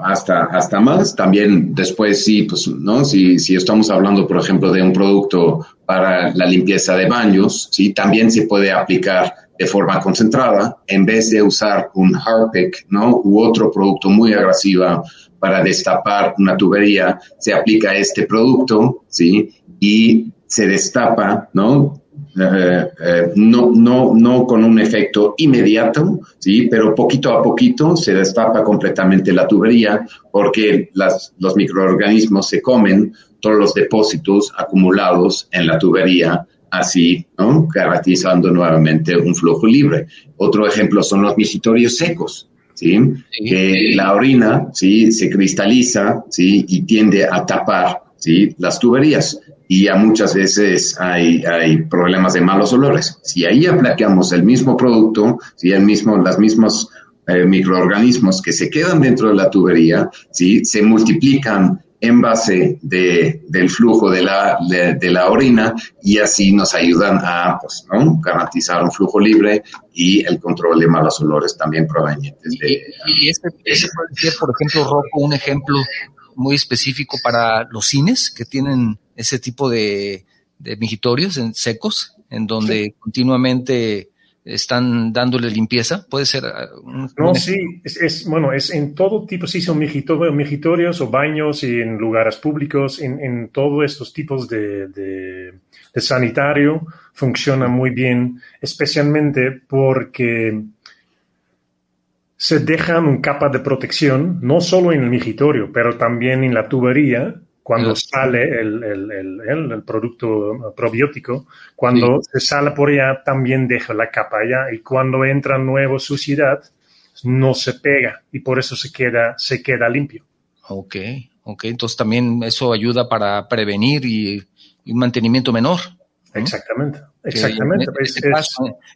Speaker 2: Hasta, hasta más. También después sí, pues, ¿no? Si, si estamos hablando, por ejemplo, de un producto para la limpieza de baños, sí, también se puede aplicar de forma concentrada en vez de usar un Harpic, ¿no? U otro producto muy agresivo para destapar una tubería, se aplica este producto, ¿sí? Y se destapa, ¿no? Eh, eh, no, no, no con un efecto inmediato, ¿sí? pero poquito a poquito se destapa completamente la tubería porque las, los microorganismos se comen todos los depósitos acumulados en la tubería, así ¿no? garantizando nuevamente un flujo libre. Otro ejemplo son los migitorios secos. ¿Sí? que la orina ¿sí? se cristaliza ¿sí? y tiende a tapar ¿sí? las tuberías y ya muchas veces hay, hay problemas de malos olores. Si ahí aplicamos el mismo producto, si el mismo, las mismos eh, microorganismos que se quedan dentro de la tubería, ¿sí? se multiplican en base de, del flujo de la, de, la orina y así nos ayudan a pues, ¿no? garantizar un flujo libre y el control de malos olores también provenientes de...
Speaker 1: Y, este, ese puede ser, por ejemplo, Rocco, un ejemplo muy específico para los cines que tienen ese tipo de, de migitorios en secos, en donde continuamente están dándole limpieza. Puede ser.
Speaker 3: Uh, no, sí, es, bueno, es en todo tipo, sí, son migitorios o baños y en lugares públicos, en, en todos estos tipos de, de, de, sanitario funciona muy bien, especialmente porque se dejan un capa de protección, no solo en el migitorio, pero también en la tubería, cuando sale el, el, el, producto probiótico, cuando se sale por allá también deja la capa allá y cuando entra nueva suciedad no se pega y por eso se queda, se queda limpio.
Speaker 1: Ok, ok, entonces también eso ayuda para prevenir y, un mantenimiento menor.
Speaker 3: Exactamente, exactamente.
Speaker 1: Este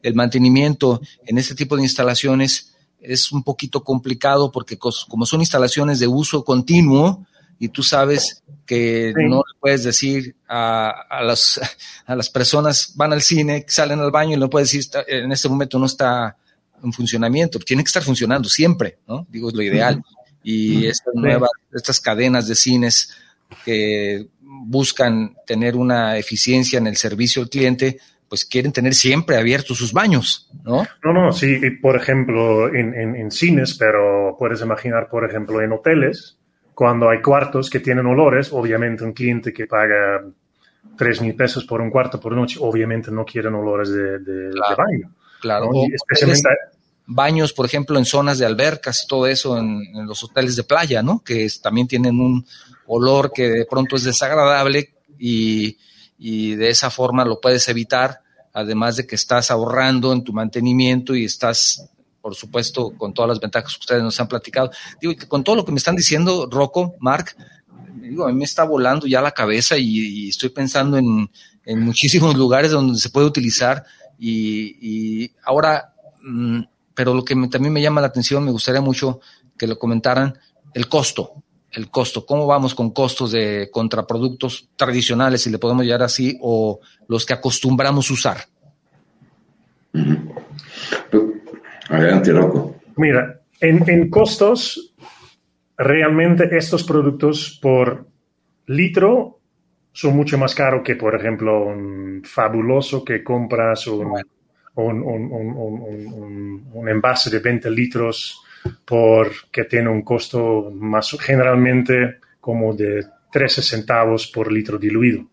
Speaker 1: el mantenimiento en este tipo de instalaciones es un poquito complicado porque como son instalaciones de uso continuo y tú sabes que no le puedes decir a, a, las, a las personas, van al cine, salen al baño y no puedes decir, en este momento no está en funcionamiento, tiene que estar funcionando siempre, ¿no? Digo, es lo ideal. Y estas nuevas, estas cadenas de cines que buscan tener una eficiencia en el servicio al cliente, pues quieren tener siempre abiertos sus baños, ¿no?
Speaker 3: No, no, sí, por ejemplo, en, en, cines, pero puedes imaginar, por ejemplo, en hoteles, cuando hay cuartos que tienen olores, obviamente un cliente que paga tres mil pesos por un cuarto por noche, obviamente no quieren olores de, baño.
Speaker 1: Claro, especialmente baños, por ejemplo, en zonas de albercas y todo eso en, en los hoteles de playa, ¿no? Que también tienen un olor que de pronto es desagradable y y de esa forma lo puedes evitar, además de que estás ahorrando en tu mantenimiento y estás, por supuesto, con todas las ventajas que ustedes nos han platicado. Digo, que con todo lo que me están diciendo, Rocco, Mark, digo, a mí me está volando ya la cabeza y, estoy pensando en, en, muchísimos *laughs* lugares donde se puede utilizar y, y ahora, mm, pero lo que también me llama la atención, me gustaría mucho que lo comentaran, el costo el costo, cómo vamos con costos de contraproductos tradicionales, si le podemos llamar así, o los que acostumbramos usar.
Speaker 2: Adelante, Rocco.
Speaker 3: Mira, en, costos, realmente estos productos por litro son mucho más caros que, por ejemplo, un fabuloso que compras un, un, un envase de 20 litros porque tiene un costo más generalmente como de 13 centavos por litro diluido.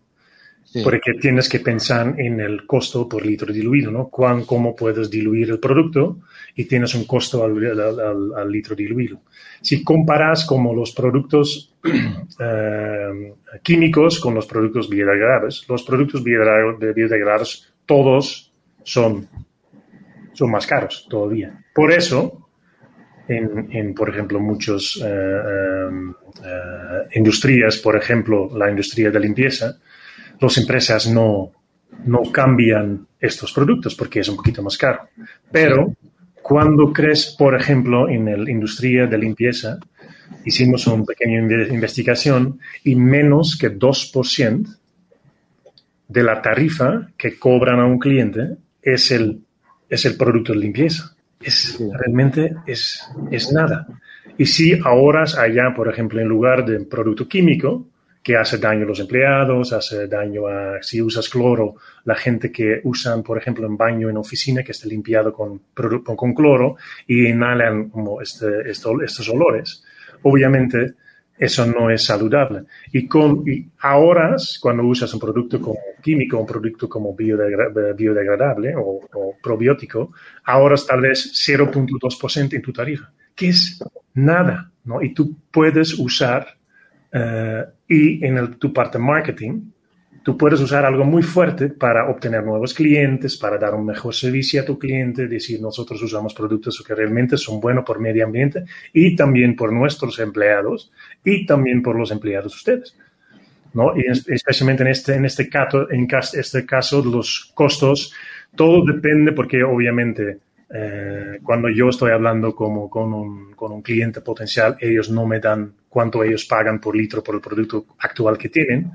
Speaker 3: Porque tienes que pensar en el costo por litro diluido, ¿no? Cuán, cómo puedes diluir el producto y tienes un costo al, litro diluido. Si comparas como los productos *clears throat* eh, químicos con los productos biodegradables, los productos biodegradables todos son, son más caros todavía. Por eso, en, por ejemplo, muchas eh, eh, industrias, por ejemplo, la industria de limpieza, las empresas no, no cambian estos productos porque es un poquito más caro. Pero cuando crees, por ejemplo, en la industria de limpieza, hicimos una pequeña investigación y menos que 2% de la tarifa que cobran a un cliente es el, es el producto de limpieza. Es, realmente es, es nada. Y si ahorras allá, por ejemplo, en lugar de producto químico, que hace daño a los empleados, hace daño a, si usas cloro, la gente que usan, por ejemplo, en baño en oficina que esté limpiado con, con cloro y inhalan como este, estos olores. Obviamente, eso no es saludable. Y, con, y ahora, cuando usas un producto como químico, un producto como biodegradable o, probiótico, ahora tal vez 0.2% en tu tarifa, que es nada, ¿no? Y tú puedes usar eh, y en tu parte marketing, tú puedes usar algo muy fuerte para obtener nuevos clientes, para dar un mejor servicio a tu cliente, decir nosotros usamos productos que realmente son buenos por medio ambiente y también por nuestros empleados y también por los empleados ustedes. ¿no? Y especialmente en este, en este caso, en este caso, los costos, todo depende porque obviamente eh, cuando yo estoy hablando como con un, con un cliente potencial, ellos no me dan cuánto ellos pagan por litro por el producto actual que tienen,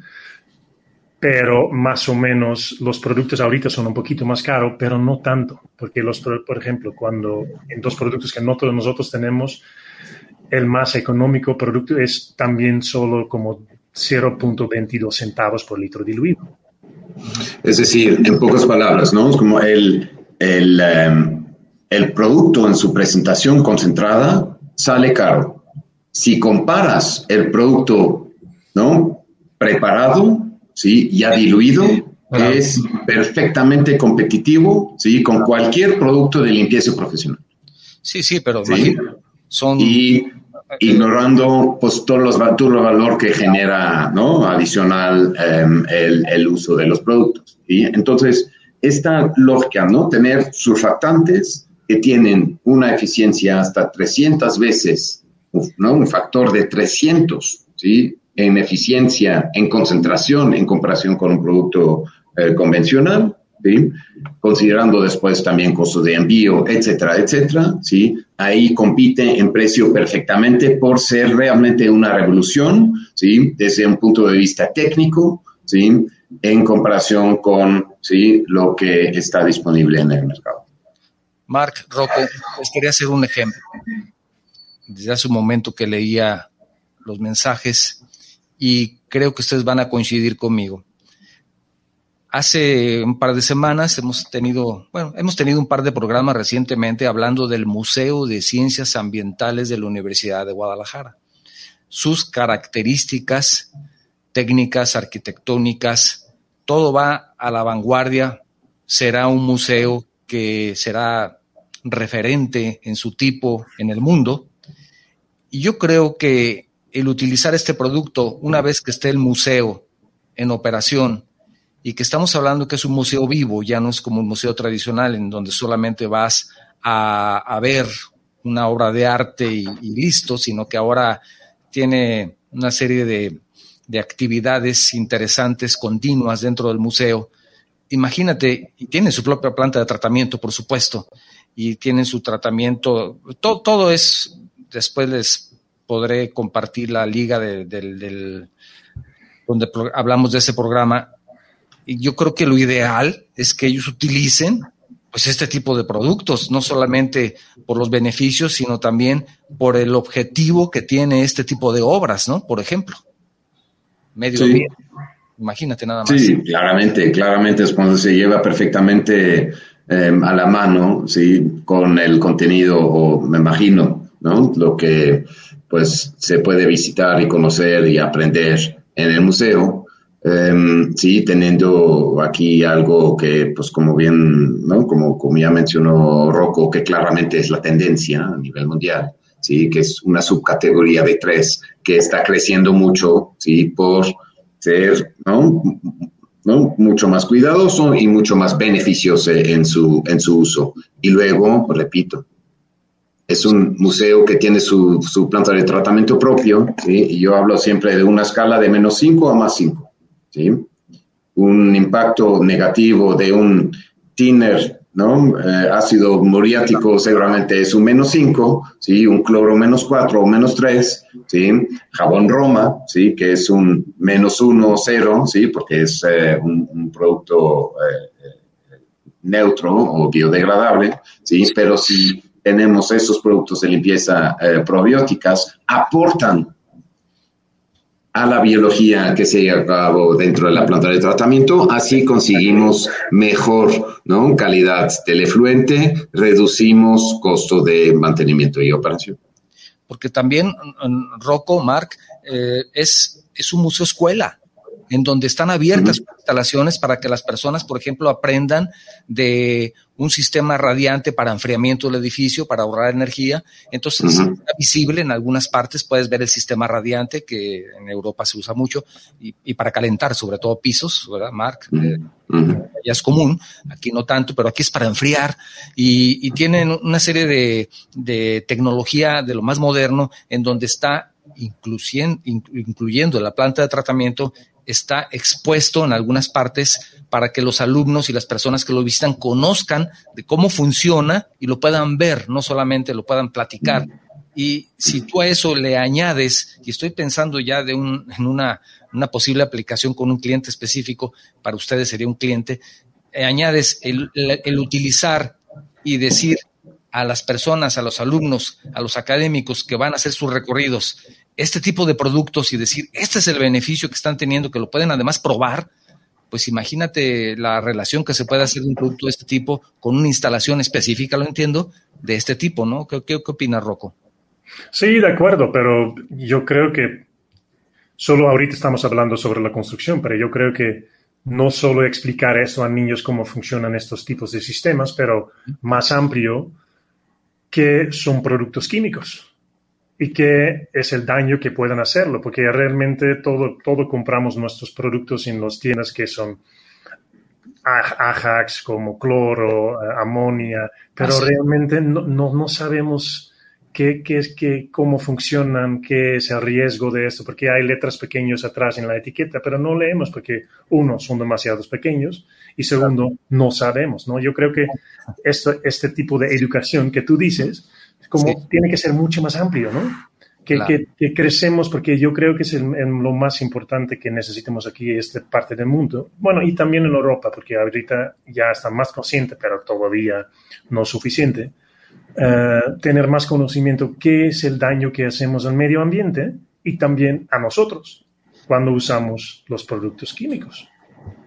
Speaker 3: pero más o menos los productos ahorita son un poquito más caros, pero no tanto, porque los, por ejemplo, cuando en dos productos que no todos nosotros tenemos, el más económico producto es también solo como 0.22 centavos por litro diluido.
Speaker 2: Es decir, en pocas palabras, ¿no? Es como el, el, em, el producto en su presentación concentrada sale caro si comparas el producto ¿no? preparado, ¿sí? ya diluido, es perfectamente competitivo ¿sí? con cualquier producto de limpieza profesional.
Speaker 1: Sí, sí, pero
Speaker 2: son... Y ignorando pues todos los, todo el valor que genera ¿no? adicional em, el, el, uso de los productos. ¿sí? Entonces, esta lógica, ¿no? Tener surfactantes que tienen una eficiencia hasta 300 veces ¿no? un factor de 300 ¿sí? en eficiencia, en concentración, en comparación con un producto eh, convencional, ¿sí? considerando después también costos de envío, etcétera, etcétera. ¿sí? Ahí compite en precio perfectamente por ser realmente una revolución ¿sí? desde un punto de vista técnico. ¿sí? en comparación con ¿sí? lo que está disponible en el mercado.
Speaker 1: Mark, Rocco, les quería hacer un ejemplo desde hace un momento que leía los mensajes y creo que ustedes van a coincidir conmigo. Hace un par de semanas hemos tenido, bueno, hemos tenido un par de programas recientemente hablando del Museo de Ciencias Ambientales de la Universidad de Guadalajara. Sus características técnicas, arquitectónicas, todo va a la vanguardia. Será un museo que será referente en su tipo en el mundo y yo creo que el utilizar este producto una vez que esté el museo en operación y que estamos hablando que es un museo vivo, ya no es como un museo tradicional en donde solamente vas a, ver una obra de arte y, listo, sino que ahora tiene una serie de, de actividades interesantes, continuas dentro del museo. Imagínate, y tiene su propia planta de tratamiento, por supuesto, y tienen su tratamiento, todo, todo es después les podré compartir la liga de, del, donde hablamos de ese programa. Y yo creo que lo ideal es que ellos utilicen pues este tipo de productos, no solamente por los beneficios, sino también por el objetivo que tiene este tipo de obras, ¿no? Por ejemplo. Medio sí. Imagínate nada más.
Speaker 2: Sí, claramente, claramente es cuando se lleva perfectamente eh, a la mano, sí, con el contenido, o me imagino, ¿no? Lo que pues se puede visitar y conocer y aprender en el museo. Em, sí, teniendo aquí algo que, pues como bien, ¿no? Como, como ya mencionó Rocco, que claramente es la tendencia a nivel mundial, sí, que es una subcategoría de tres que está creciendo mucho, sí, por ser, ¿no? ¿no? mucho más cuidadoso y mucho más beneficioso en su, en su uso. Y luego, repito, es un museo que tiene su, su planta de tratamiento propio, y yo hablo siempre de una escala de menos 5 a más 5. ¿sí? Un impacto negativo de un thinner ¿no? Eh, ácido muriático seguramente es un menos 5, ¿sí? Un cloro menos 4 o menos 3, ¿sí? Jabón Roma, ¿sí? Que es un menos 1 o 0, ¿sí? Porque es eh, un, producto eh, neutro o biodegradable, ¿sí? Pero si tenemos esos productos de limpieza probióticas, aportan a la biología que se lleva a cabo dentro de la planta de tratamiento. Así conseguimos mejor calidad del efluente, reducimos costo de mantenimiento y operación.
Speaker 1: Porque también, Rocco, Mark, eh, es, es un museo escuela en donde están abiertas instalaciones para que las personas, por ejemplo, aprendan de un sistema radiante para enfriamiento del edificio, para ahorrar energía. Entonces, está visible en algunas partes, puedes ver el sistema radiante, que en Europa se usa mucho, y, para calentar, sobre todo pisos, ¿verdad, Mark? Eh, ya es común, aquí no tanto, pero aquí es para enfriar, y, tienen una serie de, de tecnología de lo más moderno, en donde está incluyendo la planta de tratamiento está expuesto en algunas partes para que los alumnos y las personas que lo visitan conozcan de cómo funciona y lo puedan ver, no solamente lo puedan platicar. Y si tú a eso le añades, y estoy pensando ya de un, en una, una, posible aplicación con un cliente específico, para ustedes sería un cliente, eh, añades el, el utilizar y decir a las personas, a los alumnos, a los académicos que van a hacer sus recorridos, este tipo de productos y decir, este es el beneficio que están teniendo, que lo pueden además probar, pues imagínate la relación que se puede hacer de un producto de este tipo con una instalación específica, lo entiendo, de este tipo, ¿no? ¿Qué, qué, opina Rocco?
Speaker 3: Sí, de acuerdo, pero yo creo que solo ahorita estamos hablando sobre la construcción, pero yo creo que no solo explicar eso a niños cómo funcionan estos tipos de sistemas, pero más amplio, que son productos químicos y qué es el daño que puedan hacerlo, porque realmente todo, todo compramos nuestros productos en las tiendas que son Ajax, como cloro, amonia, pero realmente no, no, sabemos qué, qué es, qué, cómo funcionan, qué es el riesgo de esto, porque hay letras pequeñas atrás en la etiqueta, pero no leemos porque, uno, son demasiados pequeños y segundo, no sabemos, ¿no? Yo creo que esto, este tipo de educación que tú dices, como tiene que ser mucho más amplio, ¿no? Que, que, crecemos, porque yo creo que es lo más importante que necesitamos aquí en esta parte del mundo. Bueno, y también en Europa, porque ahorita ya está más consciente, pero todavía no suficiente. Eh, tener más conocimiento qué es el daño que hacemos al medio ambiente y también a nosotros cuando usamos los productos químicos.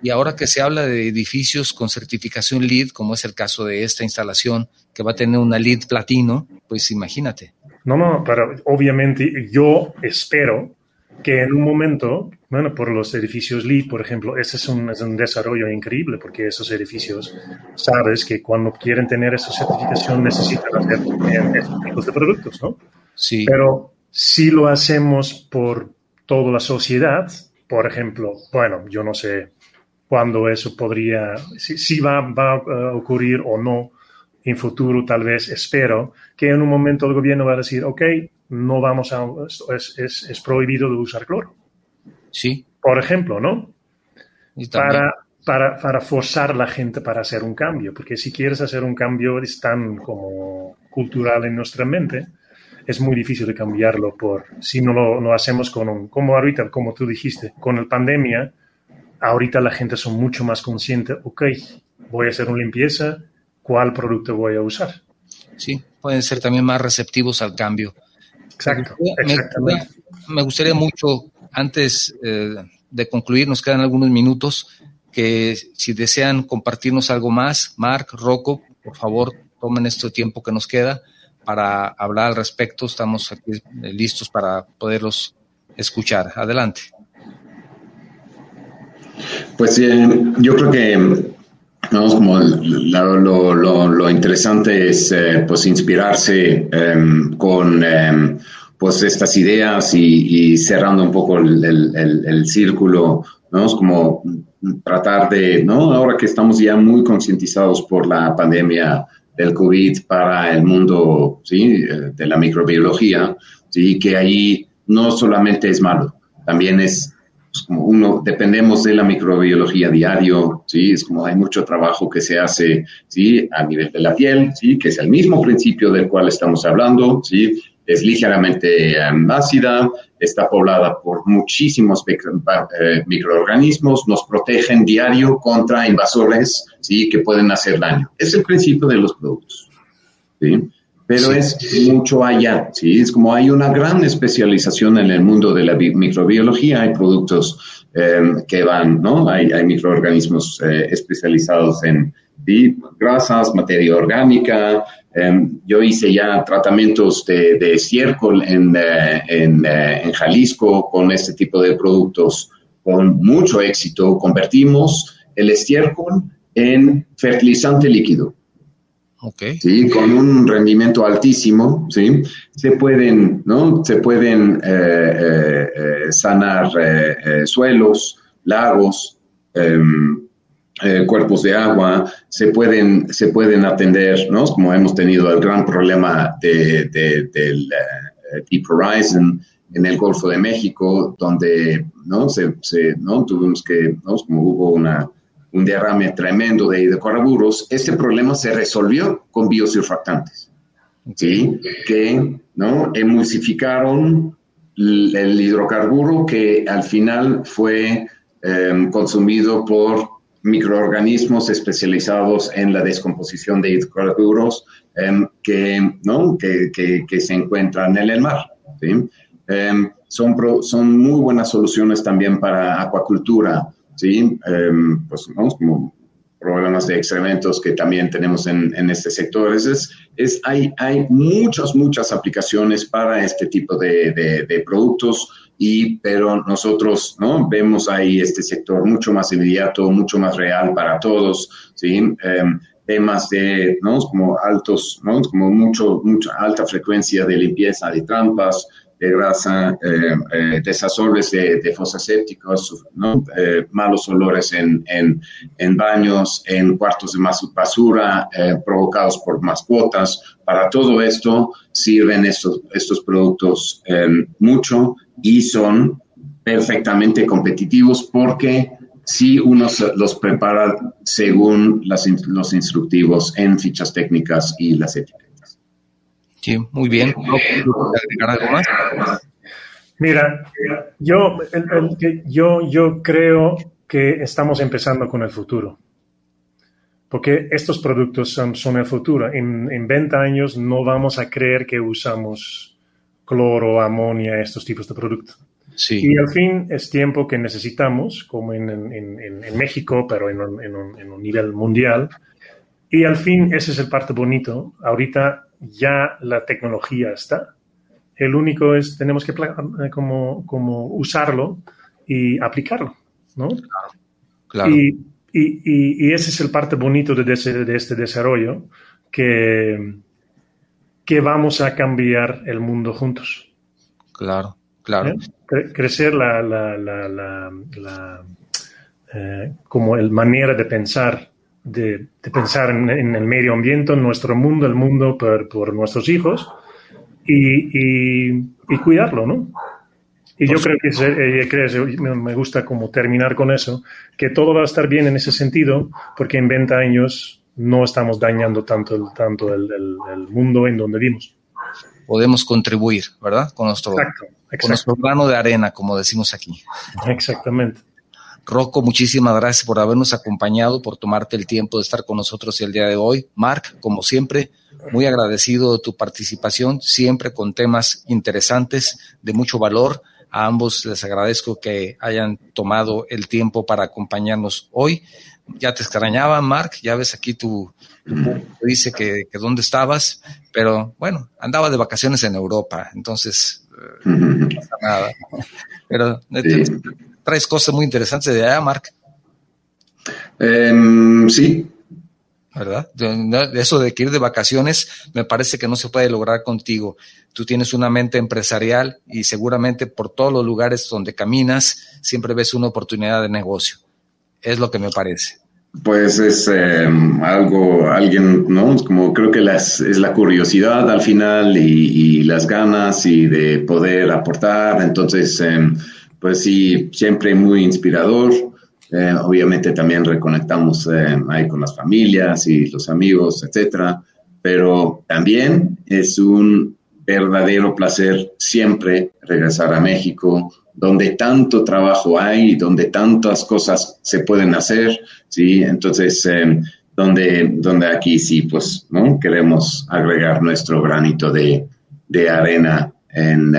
Speaker 1: Y ahora que se habla de edificios con certificación LEED, como es el caso de esta instalación, que va a tener una LEED platino, pues imagínate.
Speaker 3: No, no, pero obviamente yo espero que en un momento, bueno, por los edificios LEED, por ejemplo, ese es un, es un desarrollo increíble porque esos edificios, sabes que cuando quieren tener esa certificación necesitan hacer esos tipos de productos, ¿no?
Speaker 1: Sí.
Speaker 3: Pero si lo hacemos por toda la sociedad, por ejemplo, bueno, yo no sé cuándo eso podría, si, va, va, a ocurrir o no en futuro, tal vez espero que en un momento el gobierno va a decir, ok, no vamos a, es, es, es prohibido de usar cloro.
Speaker 1: Sí.
Speaker 3: Por ejemplo, ¿no? Para, para, para, forzar a la gente para hacer un cambio, porque si quieres hacer un cambio es tan como cultural en nuestra mente, es muy difícil de cambiarlo por si no lo, lo hacemos con un, como ahorita, como tú dijiste, con la pandemia, ahorita la gente son mucho más consciente, ok, voy a hacer una limpieza, ¿cuál producto voy a usar?
Speaker 1: Sí, pueden ser también más receptivos al cambio.
Speaker 3: Exacto,
Speaker 1: me, Me, gustaría mucho, antes eh, de concluir, nos quedan algunos minutos, que si desean compartirnos algo más, Mark, Rocco, por favor, tomen este tiempo que nos queda para hablar al respecto. Estamos aquí eh, listos para poderlos escuchar. Adelante.
Speaker 2: Pues eh, yo creo que vamos como lo, interesante es eh, pues inspirarse em, con em, pues estas ideas y, cerrando un poco el, círculo, vamos como tratar de, ¿no? Ahora que estamos ya muy concientizados por la pandemia del COVID para el mundo, ¿sí? Eh, de la microbiología, ¿sí? Que ahí no solamente es malo, también es pues, como uno, dependemos de la microbiología diario, ¿sí? Es como hay mucho trabajo que se hace, ¿sí? A nivel de la piel, ¿sí? Que es el mismo principio del cual estamos hablando, ¿sí? Es ligeramente um, ácida, está poblada por muchísimos eh, microorganismos, nos protegen diario contra invasores, ¿sí? Que pueden hacer daño. Es el principio de los productos, ¿sí? Pero es mucho allá, ¿sí? Es como hay una gran especialización en el mundo de la microbiología, hay productos em, que van, ¿no? Hay, microorganismos eh, especializados en grasas, materia orgánica. Em, yo hice ya tratamientos de, estiércol en, eh, eh, en Jalisco con este tipo de productos con mucho éxito. Convertimos el estiércol en fertilizante líquido. ¿Sí? Con un rendimiento altísimo, ¿sí? Se pueden, ¿no? Se pueden eh, eh, eh, sanar suelos, lagos, em, cuerpos de agua, se pueden, se pueden atender, ¿no? Como hemos tenido el gran problema de, del Deep Horizon en el Golfo de México, donde, ¿no? Se, se ¿no? Tuvimos que, ¿no? Como hubo una un derrame tremendo de hidrocarburos, este problema se resolvió con biosurfactantes, ¿sí? que ¿no? emulsificaron el hidrocarburo que al final fue em, consumido por microorganismos especializados en la descomposición de hidrocarburos em, que, ¿no? que, que, se encuentran en el mar. Em, son, son muy buenas soluciones también para acuacultura, ¿sí? Em, pues, vamos, como problemas de excrementos que también tenemos en, en este sector. Es, es, hay, hay muchas, muchas aplicaciones para este tipo de, de, productos, y, pero nosotros ¿no? vemos ahí este sector mucho más inmediato, mucho más real para todos, ¿sí? Em, temas de, ¿no? Como altos, ¿no? Como mucho, mucha alta frecuencia de limpieza de trampas, de grasa, eh, eh de, de, fosas sépticos, eh, malos olores en, en, baños, en cuartos de basura eh, provocados por mascotas. Para todo esto sirven estos, estos productos mucho y son perfectamente competitivos porque si uno los prepara según los instructivos en fichas técnicas y las etiquetas.
Speaker 1: Sí, muy bien.
Speaker 3: Mira, yo, yo, yo creo que estamos empezando con el futuro. Porque estos productos son, son el futuro. En, en 20 años no vamos a creer que usamos cloro, amonia, estos tipos de productos. Sí. Y al fin es tiempo que necesitamos, como en, en, en México, pero en un, en un, nivel mundial. Y al fin ese es el parte bonito. Ahorita ya la tecnología está. El único es, tenemos que eh, como, como usarlo y aplicarlo, ¿no? Claro. Y, y, y, ese es el parte bonito de, de este desarrollo, que, que vamos a cambiar el mundo juntos.
Speaker 1: Claro, claro.
Speaker 3: ¿Eh? crecer la, la, la, la eh, como el manera de pensar de, pensar en, el medio ambiente, en nuestro mundo, el mundo por, nuestros hijos y, y, cuidarlo, ¿no? Y yo creo que eh, me gusta como terminar con eso, que todo va a estar bien en ese sentido, porque en 20 años no estamos dañando tanto, el, tanto el, mundo en donde vivimos.
Speaker 1: Podemos contribuir, ¿verdad? Con nuestro, con nuestro grano de arena, como decimos aquí.
Speaker 3: Exactamente.
Speaker 1: Rocco, muchísimas gracias por habernos acompañado, por tomarte el tiempo de estar con nosotros el día de hoy. Mark, como siempre, muy agradecido de tu participación, siempre con temas interesantes, de mucho valor. A ambos les agradezco que hayan tomado el tiempo para acompañarnos hoy. Ya te extrañaba, Mark, ya ves aquí tu, dice que, que, dónde estabas, pero bueno, andaba de vacaciones en Europa, entonces eh, no pasa nada. Pero traes cosas muy interesantes de allá, Mark.
Speaker 2: Em, sí.
Speaker 1: ¿Verdad? Eso de que ir de vacaciones me parece que no se puede lograr contigo. Tú tienes una mente empresarial y seguramente por todos los lugares donde caminas siempre ves una oportunidad de negocio. Es lo que me parece.
Speaker 2: Pues es em, algo, alguien, ¿no? Como creo que las, es la curiosidad al final y, las ganas y de poder aportar. Entonces, em, pues sí, siempre muy inspirador. Eh, obviamente también reconectamos eh, ahí con las familias y los amigos, etcétera. Pero también es un verdadero placer siempre regresar a México, donde tanto trabajo hay, donde tantas cosas se pueden hacer, ¿sí? Entonces, eh, donde, donde aquí sí, pues, ¿no? Queremos agregar nuestro granito de, de arena en,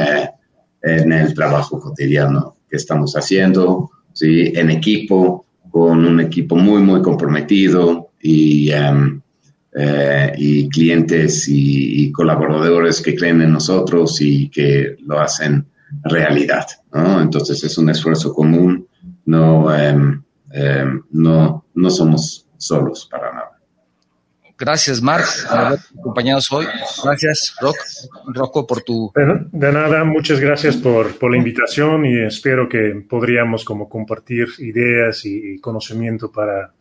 Speaker 2: en el trabajo cotidiano que estamos haciendo, ¿sí? En equipo, con un equipo muy, muy comprometido y, em, eh, y clientes y, colaboradores que creen en nosotros y que lo hacen realidad. ¿no? Entonces es un esfuerzo común, no, em, em, no, no somos solos para nada.
Speaker 1: Gracias, Marc, por haber acompañado hoy. Gracias, Rock, Rocco, por tu...
Speaker 3: De, nada, muchas gracias por, por, la invitación y espero que podríamos como compartir ideas y, conocimiento para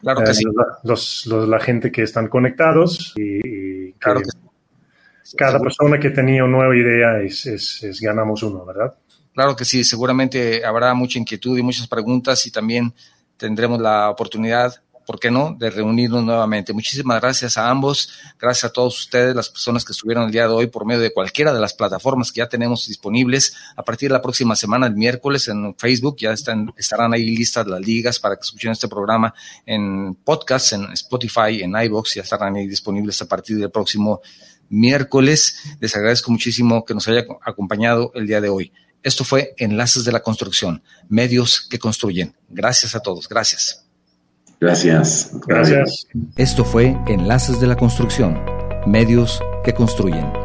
Speaker 1: claro que
Speaker 3: eh, los, los, la gente que están conectados y,
Speaker 1: claro que
Speaker 3: cada persona que tenía una nueva idea es, es, es ganamos uno, ¿verdad?
Speaker 1: Claro que sí, seguramente habrá mucha inquietud y muchas preguntas y también tendremos la oportunidad ¿por qué no?, de reunirnos nuevamente. Muchísimas gracias a ambos, gracias a todos ustedes, las personas que estuvieron el día de hoy por medio de cualquiera de las plataformas que ya tenemos disponibles. A partir de la próxima semana, el miércoles, en Facebook, ya están, estarán ahí listas las ligas para que escuchen este programa en podcast, en Spotify, en iBox, ya estarán ahí disponibles a partir del próximo miércoles. Les agradezco muchísimo que nos haya acompañado el día de hoy. Esto fue Enlaces de la Construcción, medios que construyen. Gracias a todos. Gracias.
Speaker 2: Gracias.
Speaker 3: Gracias.
Speaker 1: Esto fue Enlaces de la Construcción, medios que construyen.